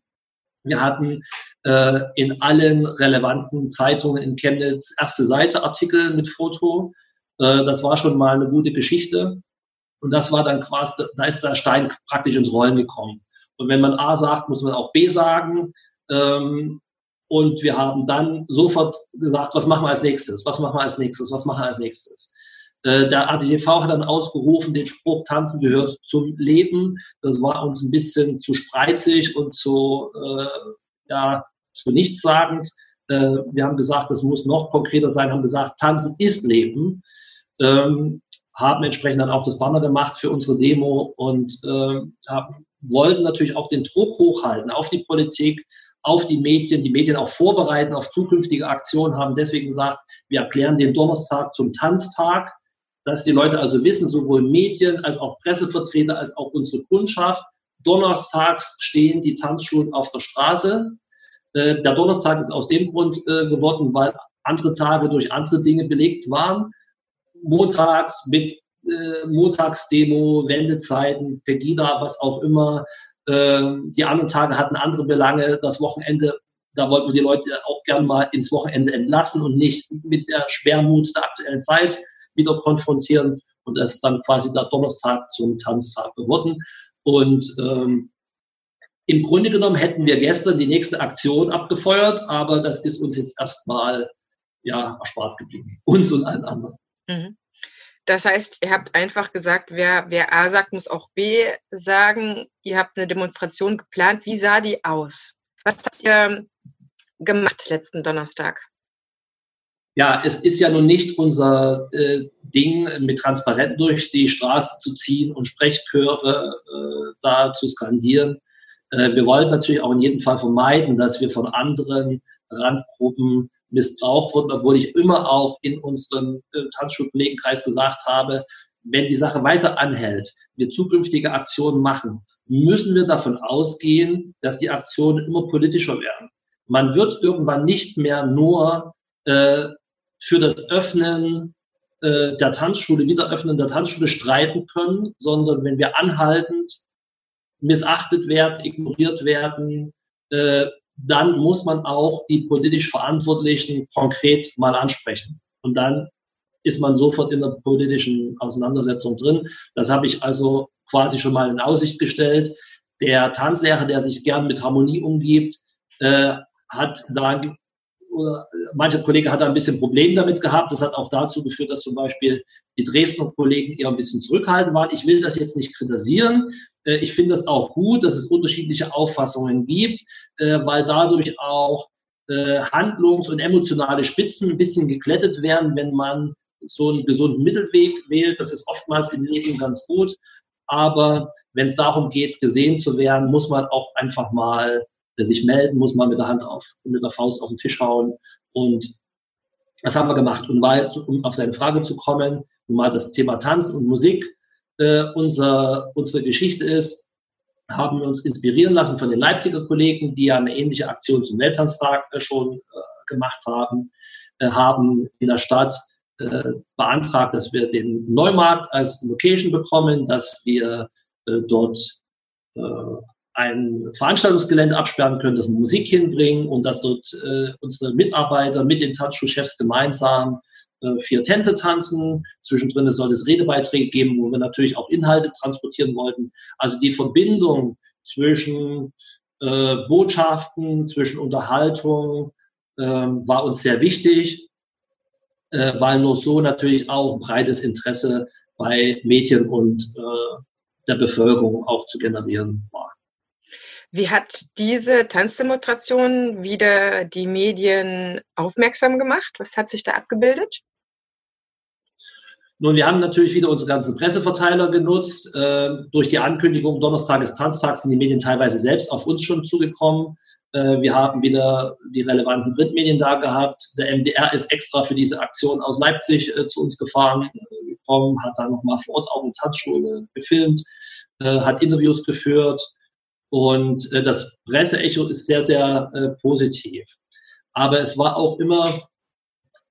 Wir hatten äh, in allen relevanten Zeitungen in Chemnitz erste Seite Artikel mit Foto. Äh, das war schon mal eine gute Geschichte. Und das war dann quasi, da ist der Stein praktisch ins Rollen gekommen. Und wenn man A sagt, muss man auch B sagen. Ähm, und wir haben dann sofort gesagt, was machen wir als nächstes? Was machen wir als nächstes? Was machen wir als nächstes? Äh, der ADTV hat dann ausgerufen, den Spruch Tanzen gehört zum Leben. Das war uns ein bisschen zu spreizig und zu, äh, ja, zu nichtssagend. Äh, wir haben gesagt, das muss noch konkreter sein, haben gesagt, Tanzen ist Leben. Ähm, haben entsprechend dann auch das Banner gemacht für unsere Demo und äh, haben, wollten natürlich auch den Druck hochhalten auf die Politik, auf die Medien, die Medien auch vorbereiten auf zukünftige Aktionen, haben deswegen gesagt, wir erklären den Donnerstag zum Tanztag, dass die Leute also wissen, sowohl Medien als auch Pressevertreter als auch unsere Kundschaft, donnerstags stehen die Tanzschulen auf der Straße. Äh, der Donnerstag ist aus dem Grund äh, geworden, weil andere Tage durch andere Dinge belegt waren montags mit äh, Montagsdemo, Wendezeiten, Pegida, was auch immer. Äh, die anderen Tage hatten andere Belange. Das Wochenende, da wollten wir die Leute auch gern mal ins Wochenende entlassen und nicht mit der Schwermut der aktuellen Zeit wieder konfrontieren. Und das ist dann quasi der Donnerstag zum Tanztag geworden. Und ähm, im Grunde genommen hätten wir gestern die nächste Aktion abgefeuert, aber das ist uns jetzt erstmal ja, erspart geblieben. Uns und allen anderen. Mhm. Das heißt, ihr habt einfach gesagt, wer, wer A sagt, muss auch B sagen. Ihr habt eine Demonstration geplant. Wie sah die aus? Was habt ihr gemacht letzten Donnerstag? Ja, es ist ja nun nicht unser äh, Ding, mit Transparenten durch die Straße zu ziehen und Sprechchöre äh, da zu skandieren. Äh, wir wollen natürlich auch in jedem Fall vermeiden, dass wir von anderen Randgruppen missbraucht wurden, obwohl ich immer auch in unserem äh, Tanzschulkollegenkreis gesagt habe, wenn die Sache weiter anhält, wir zukünftige Aktionen machen, müssen wir davon ausgehen, dass die Aktionen immer politischer werden. Man wird irgendwann nicht mehr nur äh, für das Öffnen äh, der Tanzschule, Wiederöffnen der Tanzschule streiten können, sondern wenn wir anhaltend missachtet werden, ignoriert werden, äh, dann muss man auch die politisch Verantwortlichen konkret mal ansprechen. Und dann ist man sofort in der politischen Auseinandersetzung drin. Das habe ich also quasi schon mal in Aussicht gestellt. Der Tanzlehrer, der sich gern mit Harmonie umgibt, äh, hat da mancher Kollege hat da ein bisschen Problem damit gehabt. Das hat auch dazu geführt, dass zum Beispiel die Dresdner Kollegen eher ein bisschen zurückhaltend waren. Ich will das jetzt nicht kritisieren. Äh, ich finde es auch gut, dass es unterschiedliche Auffassungen gibt, äh, weil dadurch auch äh, handlungs- und emotionale Spitzen ein bisschen geklettet werden, wenn man so einen gesunden Mittelweg wählt. Das ist oftmals im Leben ganz gut. Aber wenn es darum geht, gesehen zu werden, muss man auch einfach mal sich melden, muss man mit der Hand auf, mit der Faust auf den Tisch hauen. Und das haben wir gemacht. Und mal, um auf deine Frage zu kommen, mal das Thema Tanz und Musik äh, unser, unsere Geschichte ist, haben uns inspirieren lassen von den Leipziger Kollegen, die ja eine ähnliche Aktion zum Welttanztag äh, schon äh, gemacht haben, äh, haben in der Stadt äh, beantragt, dass wir den Neumarkt als Location bekommen, dass wir äh, dort ein Veranstaltungsgelände absperren können, dass wir Musik hinbringen und dass dort äh, unsere Mitarbeiter mit den Tanzschulchefs gemeinsam äh, vier Tänze tanzen. Zwischendrin soll es Redebeiträge geben, wo wir natürlich auch Inhalte transportieren wollten. Also die Verbindung zwischen äh, Botschaften, zwischen Unterhaltung, äh, ähm, war uns sehr wichtig, äh, weil nur so natürlich auch breites Interesse bei Medien und äh, der Bevölkerung auch zu generieren war. Wie hat diese Tanzdemonstration wieder die Medien aufmerksam gemacht? Was hat sich da abgebildet? Nun, wir haben natürlich wieder unsere ganzen Presseverteiler genutzt. Äh, durch die Ankündigung Donnerstag ist Tanztag sind die Medien teilweise selbst auf uns schon zugekommen. Äh, wir haben wieder die relevanten Printmedien da gehabt. Der MDR ist extra für diese Aktion aus Leipzig äh, zu uns gefahren äh, gekommen, hat dann nochmal vor Ort auch eine Tanzschule gefilmt, äh, hat Interviews geführt und äh, das Presseecho ist sehr, sehr positiv. Aber es war auch immer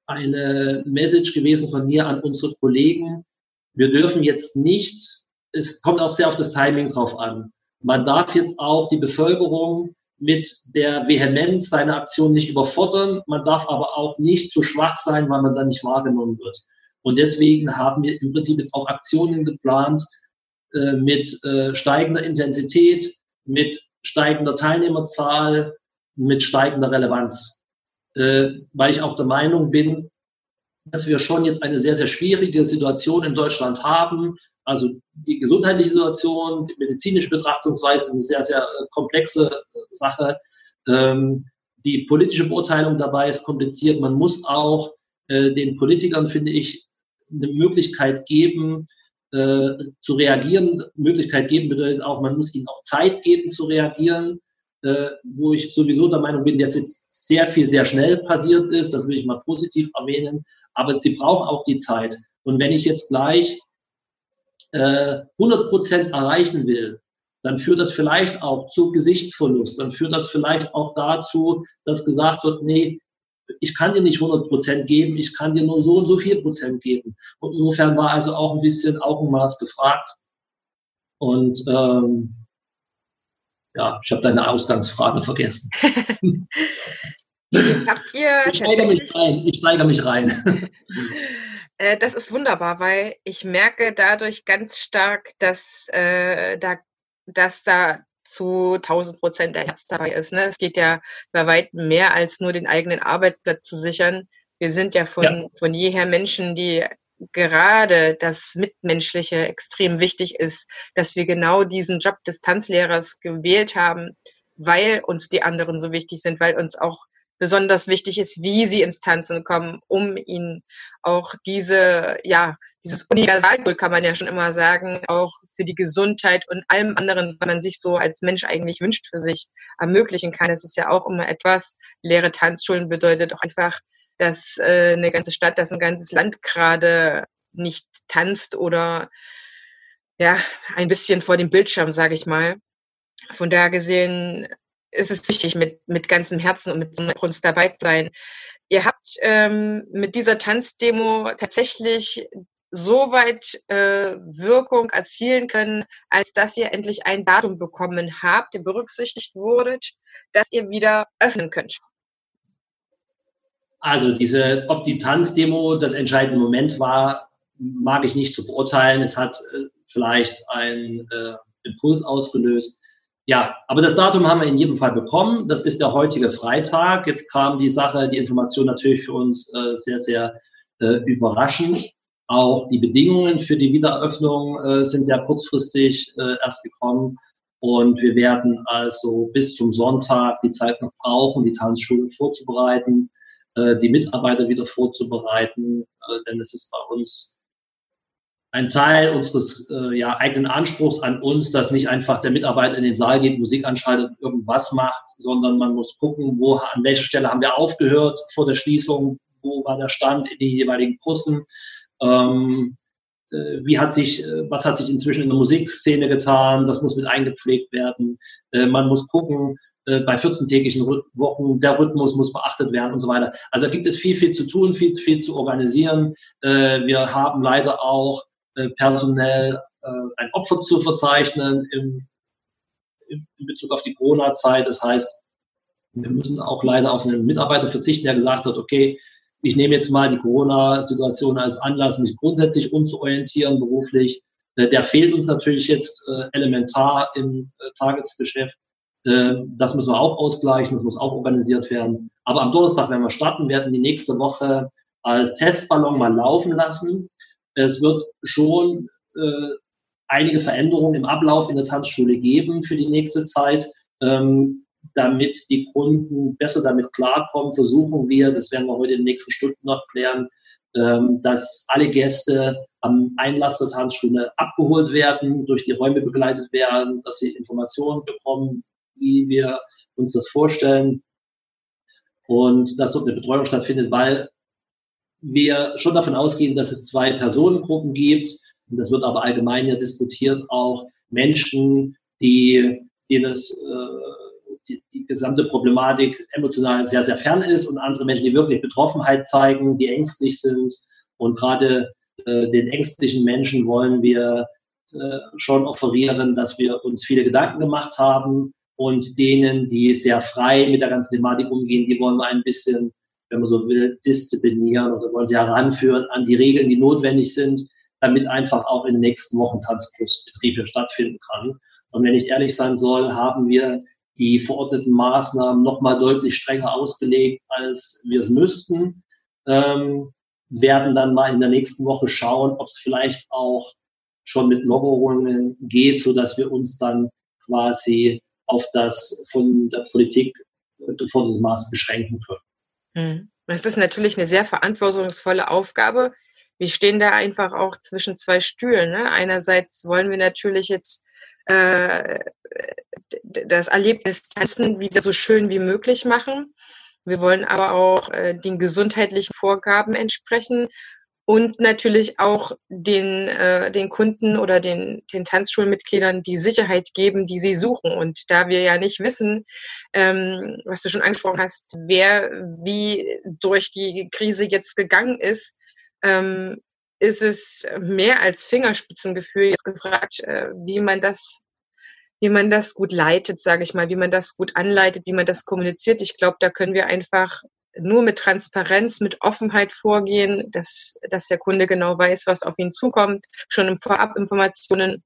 eine Message gewesen von mir an unsere Kollegen. Wir dürfen jetzt nicht, es kommt auch sehr auf das Timing drauf an. Man darf jetzt auch die Bevölkerung mit der Vehemenz seiner Aktion nicht überfordern. Man darf aber auch nicht zu schwach sein, weil man dann nicht wahrgenommen wird. Und deswegen haben wir im Prinzip jetzt auch Aktionen geplant äh, mit äh, steigender Intensität, mit steigender Teilnehmerzahl, mit steigender Relevanz äh, weil ich auch der Meinung bin, dass wir schon jetzt eine sehr, sehr schwierige Situation in Deutschland haben. Also die gesundheitliche Situation, die medizinische Betrachtungsweise, eine sehr, sehr äh, komplexe äh, Sache. Ähm, die politische Beurteilung dabei ist kompliziert. Man muss auch äh, den Politikern, finde ich, eine Möglichkeit geben, äh, zu reagieren. Möglichkeit geben bedeutet auch, man muss ihnen auch Zeit geben zu reagieren äh, wo ich sowieso der Meinung bin, dass jetzt sehr viel sehr schnell passiert ist. Das will ich mal positiv erwähnen. Aber sie braucht auch die Zeit. Und wenn ich jetzt gleich äh, 100 Prozent erreichen will, dann führt das vielleicht auch zu Gesichtsverlust. Dann führt das vielleicht auch dazu, dass gesagt wird, nee, ich kann dir nicht 100 Prozent geben, ich kann dir nur so und so viel Prozent geben. Und insofern war also auch ein bisschen Augenmaß gefragt. Und ähm, ja, ich habe deine Ausgangsfrage vergessen. Habt ihr ich steigere mich rein. Ich steigere mich rein. Äh, das ist wunderbar, weil ich merke dadurch ganz stark, dass, äh, da, dass da zu 1000 Prozent der Herz dabei ist. Ne? Es geht ja bei weitem mehr als nur den eigenen Arbeitsplatz zu sichern. Wir sind ja von, ja. von jeher Menschen, die gerade das Mitmenschliche extrem wichtig ist, dass wir genau diesen Job des Tanzlehrers gewählt haben, weil uns die anderen so wichtig sind, weil uns auch besonders wichtig ist, wie sie ins Tanzen kommen, um ihnen auch diese, ja, dieses Universaltool kann man ja schon immer sagen, auch für die Gesundheit und allem anderen, was man sich so als Mensch eigentlich wünscht für sich, ermöglichen kann. Das ist ja auch immer etwas. Leere Tanzschulen bedeutet auch einfach dass äh, eine ganze Stadt, dass ein ganzes Land gerade nicht tanzt oder ja, ein bisschen vor dem Bildschirm, sage ich mal. Von daher gesehen ist es wichtig, mit, mit ganzem Herzen und mit so einer Kunst dabei zu sein. Ihr habt ähm, mit dieser Tanzdemo tatsächlich so weit äh, Wirkung erzielen können, als dass ihr endlich ein Datum bekommen habt, der berücksichtigt wurdet, dass ihr wieder öffnen könnt. Also diese, ob die Tanzdemo das entscheidende Moment war, mag ich nicht zu beurteilen. Es hat äh, vielleicht einen äh, Impuls ausgelöst. Ja, aber das Datum haben wir in jedem Fall bekommen. Das ist der heutige Freitag. Jetzt kam die Sache, die Information natürlich für uns äh, sehr, sehr äh, überraschend. Auch die Bedingungen für die Wiedereröffnung äh, sind sehr kurzfristig äh, erst gekommen. Und wir werden also bis zum Sonntag die Zeit noch brauchen, die Tanzschule vorzubereiten äh, die Mitarbeiter wieder vorzubereiten, äh, denn es ist bei uns ein Teil unseres äh, ja, eigenen Anspruchs an uns, dass nicht einfach der Mitarbeiter in den Saal geht, Musik anschaltet, irgendwas macht, sondern man muss gucken, wo, an welcher Stelle haben wir aufgehört vor der Schließung, wo war der Stand in den jeweiligen Kursen, ähm, äh, wie hat sich, was hat sich inzwischen in der Musikszene getan, das muss mit eingepflegt werden. Äh, man muss gucken, äh, bei 14-tägigen Wochen, der Rhythmus muss beachtet werden und so weiter. Also gibt es viel, viel zu tun, viel, viel zu organisieren. Äh, wir haben leider auch äh, personell ein Opfer zu verzeichnen in Bezug auf die Corona-Zeit. Das heißt, wir müssen auch leider auf einen Mitarbeiter verzichten, der gesagt hat, okay, ich nehme jetzt mal die Corona-Situation als Anlass, mich grundsätzlich umzuorientieren beruflich. Der fehlt uns natürlich jetzt elementar im Tagesgeschäft. Äh, das müssen wir auch ausgleichen, das muss auch organisiert werden. Aber am Donnerstag werden wir starten, werden die nächste Woche als Testballon mal laufen lassen. Es wird schon äh, einige Veränderungen im Ablauf in der Tanzschule geben für die nächste Zeit. Ähm, damit die Kunden besser damit klarkommen, versuchen wir, das werden wir heute in den nächsten Stunden noch klären, ähm, dass alle Gäste am Einlass der Tanzschule abgeholt werden, durch die Räume begleitet werden, dass sie Informationen bekommen, wie wir uns das vorstellen. Und dass dort eine Betreuung stattfindet, weil wir schon davon ausgehen, dass es zwei Personengruppen gibt. Und das wird aber allgemein ja diskutiert, auch Menschen, die, denen es äh, die, die gesamte Problematik emotional sehr, sehr fern ist und andere Menschen, die wirklich Betroffenheit zeigen, die ängstlich sind. Und gerade äh, den ängstlichen Menschen wollen wir äh, schon offerieren, dass wir uns viele Gedanken gemacht haben und denen, die sehr frei mit der ganzen Thematik umgehen, die wollen wir ein bisschen, wenn man so will, disziplinieren oder wollen sie heranführen an die Regeln, die notwendig sind, damit einfach auch in den nächsten Wochen Tanzkursbetrieb hier stattfinden kann. Und wenn ich ehrlich sein soll, haben wir die verordneten Maßnahmen nochmal deutlich strenger ausgelegt, als wir es müssten. Ähm, werden dann mal in der nächsten Woche schauen, ob es vielleicht auch schon mit Lockerungen geht, so dass wir uns dann quasi auf das von der Politik geforderte Maß beschränken können. Hm. Das ist natürlich eine sehr verantwortungsvolle Aufgabe, wir stehen da einfach auch zwischen zwei Stühlen. Ne? Einerseits wollen wir natürlich jetzt äh, das Erlebnis Tanzen wieder so schön wie möglich machen. Wir wollen aber auch äh, den gesundheitlichen Vorgaben entsprechen und natürlich auch den, äh, den Kunden oder den, den Tanzschulmitgliedern die Sicherheit geben, die sie suchen. Und da wir ja nicht wissen, ähm, was du schon angesprochen hast, wer wie durch die Krise jetzt gegangen ist, ähm, ist es mehr als Fingerspitzengefühl jetzt gefragt, äh, wie man das wie man das gut leitet, sage ich mal, wie man das gut anleitet, wie man das kommuniziert. Ich glaube, da können wir einfach nur mit Transparenz, mit Offenheit vorgehen, dass, dass der Kunde genau weiß, was auf ihn zukommt, schon im Vorabinformationen.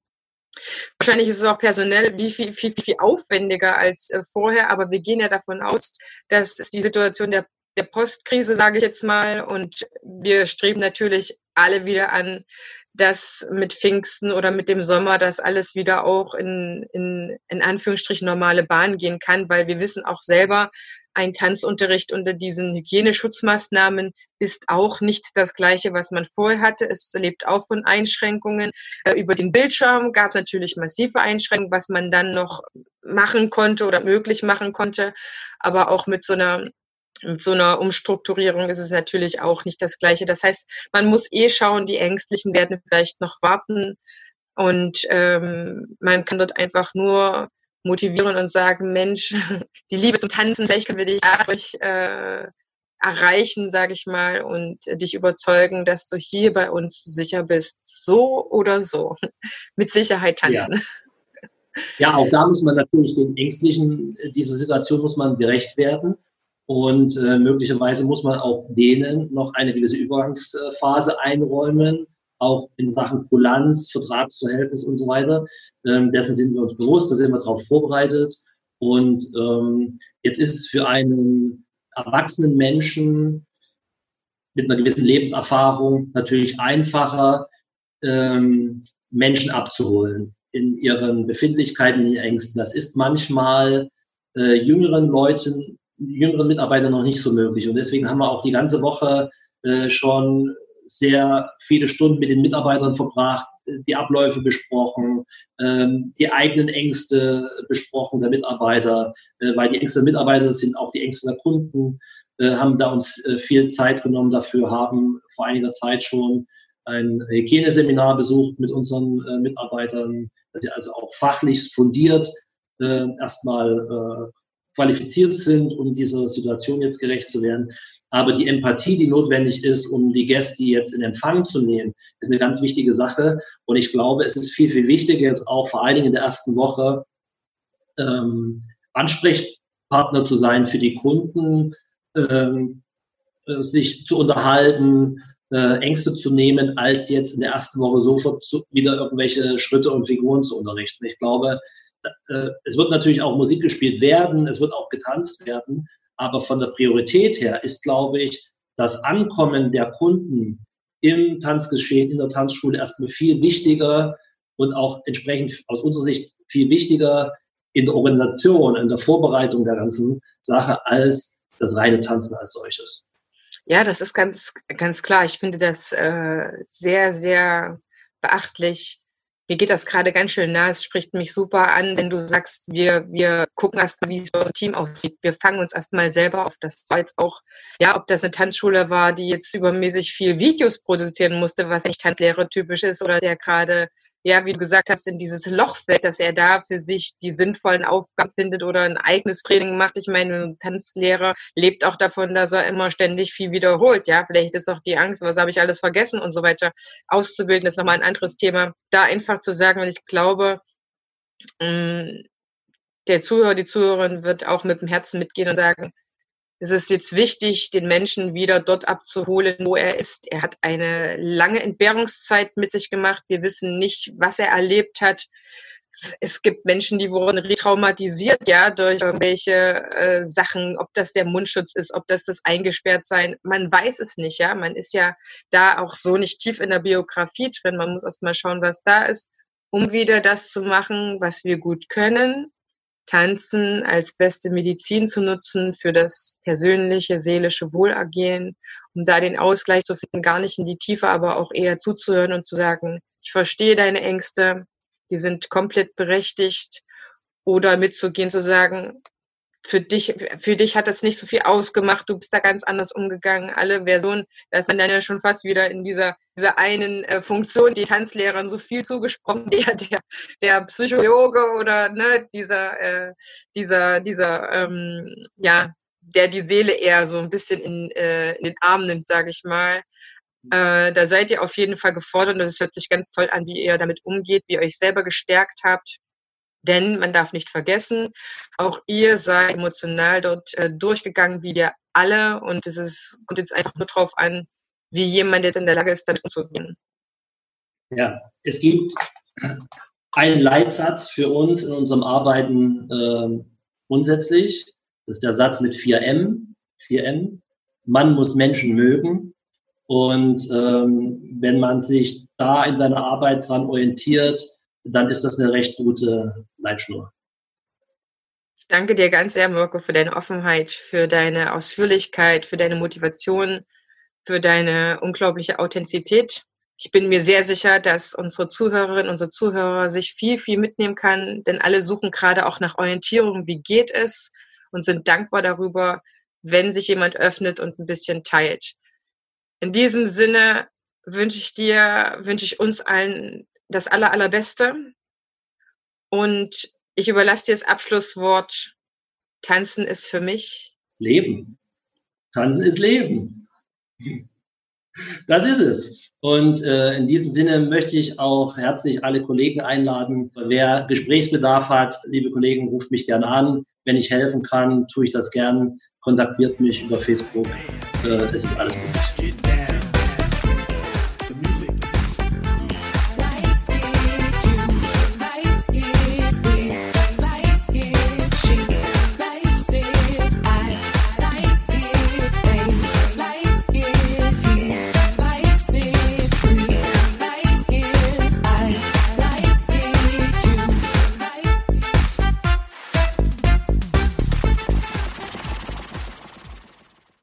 Wahrscheinlich ist es auch personell viel, viel, viel, viel aufwendiger als äh, vorher, aber wir gehen ja davon aus, dass die Situation der der Postkrise, sage ich jetzt mal. Und wir streben natürlich alle wieder an, dass mit Pfingsten oder mit dem Sommer das alles wieder auch in, in, in Anführungsstrichen normale Bahn gehen kann, weil wir wissen auch selber, ein Tanzunterricht unter diesen Hygieneschutzmaßnahmen ist auch nicht das gleiche, was man vorher hatte. Es lebt auch von Einschränkungen. Äh, über den Bildschirm gab es natürlich massive Einschränkungen, was man dann noch machen konnte oder möglich machen konnte. Aber auch mit so einer mit so einer Umstrukturierung ist es natürlich auch nicht das Gleiche. Das heißt, man muss eh schauen, die Ängstlichen werden vielleicht noch warten und ähm, man kann dort einfach nur motivieren und sagen, Mensch, die Liebe zum Tanzen, vielleicht können wir dich dadurch äh, erreichen, sage ich mal, und dich überzeugen, dass du hier bei uns sicher bist, so oder so, mit Sicherheit tanzen. Ja. Ja, auch da muss man natürlich den Ängstlichen, diese Situation muss man gerecht werden. Und äh, möglicherweise muss man auch denen noch eine gewisse Übergangsphase einräumen, auch in Sachen Kulanz, Vertragsverhältnis und so weiter. Ähm, dessen sind wir uns bewusst, da sind wir darauf vorbereitet. Und ähm, jetzt ist es für einen erwachsenen Menschen mit einer gewissen Lebenserfahrung natürlich einfacher, ähm, Menschen abzuholen in ihren Befindlichkeiten, in ihren Ängsten. Das ist manchmal äh, jüngeren Leuten jüngeren Mitarbeitern noch nicht so möglich. Und deswegen haben wir auch die ganze Woche äh, schon sehr viele Stunden mit den Mitarbeitern verbracht, die Abläufe besprochen, ähm, die eigenen Ängste besprochen der Mitarbeiter, äh, weil die Ängste der Mitarbeiter sind auch die Ängste der Kunden, äh, haben da uns äh, viel Zeit genommen dafür, haben vor einiger Zeit schon ein Hygieneseminar besucht mit unseren äh, Mitarbeitern, dass sie also auch fachlich fundiert äh, erstmal qualifiziert sind, um dieser Situation jetzt gerecht zu werden. Aber die Empathie, die notwendig ist, um die Gäste jetzt in Empfang zu nehmen, ist eine ganz wichtige Sache. Und ich glaube, es ist viel, viel wichtiger jetzt auch vor allen Dingen in der ersten Woche ähm, Ansprechpartner zu sein für die Kunden, ähm, äh, sich zu unterhalten, äh, Ängste zu nehmen, als jetzt in der ersten Woche sofort zu, wieder irgendwelche Schritte und Figuren zu unterrichten. Ich glaube, äh, es wird natürlich auch Musik gespielt werden, es wird auch getanzt werden, Aber von der Priorität her ist, glaube ich, das Ankommen der Kunden im Tanzgeschehen, in der Tanzschule erstmal viel wichtiger und auch entsprechend aus unserer Sicht viel wichtiger in der Organisation, in der Vorbereitung der ganzen Sache als das reine Tanzen als solches. Ja, das ist ganz, ganz klar. Ich finde das äh, sehr, sehr beachtlich. Mir geht das gerade ganz schön nah. Es spricht mich super an, wenn du sagst, wir, wir gucken erstmal, wie es bei unserem Team aussieht. Wir fangen uns erstmal selber auf. Das war jetzt auch, ja, ob das eine Tanzschule war, die jetzt übermäßig viel Videos produzieren musste, was nicht Tanzlehrer typisch ist, oder der gerade ja, wie du gesagt hast, in dieses Loch fällt, dass er da für sich die sinnvollen Aufgaben findet oder ein eigenes Training macht. Ich meine, ein Tanzlehrer lebt auch davon, dass er immer ständig viel wiederholt. Ja, vielleicht ist auch die Angst, was habe ich alles vergessen und so weiter. Auszubilden ist nochmal ein anderes Thema. Da einfach zu sagen, und ich glaube, mm, der Zuhörer, die Zuhörerin wird auch mit dem Herzen mitgehen und sagen, es ist jetzt wichtig, den Menschen wieder dort abzuholen, wo er ist. Er hat eine lange Entbehrungszeit mit sich gemacht. Wir wissen nicht, was er erlebt hat. Es gibt Menschen, die wurden retraumatisiert, ja, durch irgendwelche äh, Sachen, ob das der Mundschutz ist, ob das das Eingesperrtsein. Man weiß es nicht, ja. Man ist ja da auch so nicht tief in der Biografie drin. Man muss erst mal schauen, was da ist, um wieder das zu machen, was wir gut können Tanzen als beste Medizin zu nutzen für das persönliche, seelische Wohlergehen, um da den Ausgleich zu finden, gar nicht in die Tiefe, aber auch eher zuzuhören und zu sagen, ich verstehe deine Ängste, die sind komplett berechtigt, oder mitzugehen, zu sagen, für dich, für dich hat das nicht so viel ausgemacht, du bist da ganz anders umgegangen. Alle Versionen, da ist man dann ja schon fast wieder in dieser, dieser einen äh, Funktion, die Tanzlehrern so viel zugesprochen, der, der, der Psychologe oder ne, dieser, äh, dieser, dieser, ähm, ja, der die Seele eher so ein bisschen in, äh, in den Arm nimmt, sage ich mal. Äh, da seid ihr auf jeden Fall gefordert und es hört sich ganz toll an, wie ihr damit umgeht, wie ihr euch selber gestärkt habt denn man darf nicht vergessen, auch ihr seid emotional dort äh, durchgegangen, wie wir alle. Und es ist, kommt jetzt einfach nur darauf an, wie jemand jetzt in der Lage ist, damit umzugehen. Ja, es gibt einen Leitsatz für uns in unserem Arbeiten äh, grundsätzlich. Das ist der Satz mit 4M. 4M. Man muss Menschen mögen. Und ähm, wenn man sich da in seiner Arbeit dran orientiert, dann ist das eine recht gute Leitschnur. Ich danke dir ganz sehr, Mirko, für deine Offenheit, für deine Ausführlichkeit, für deine Motivation, für deine unglaubliche Authentizität. Ich bin mir sehr sicher, dass unsere Zuhörerinnen, unsere Zuhörer sich viel, viel mitnehmen kann, denn alle suchen gerade auch nach Orientierung, wie geht es und sind dankbar darüber, wenn sich jemand öffnet und ein bisschen teilt. In diesem Sinne wünsche ich dir, wünsche ich uns allen das aller, allerbeste. Und ich überlasse dir das Abschlusswort. Tanzen ist für mich Leben. Tanzen ist Leben. Das ist es. Und äh, in diesem Sinne möchte ich auch herzlich alle Kollegen einladen. Wer Gesprächsbedarf hat, liebe Kollegen, ruft mich gerne an. Wenn ich helfen kann, tue ich das gern. Kontaktiert mich über Facebook. Äh, es ist alles möglich.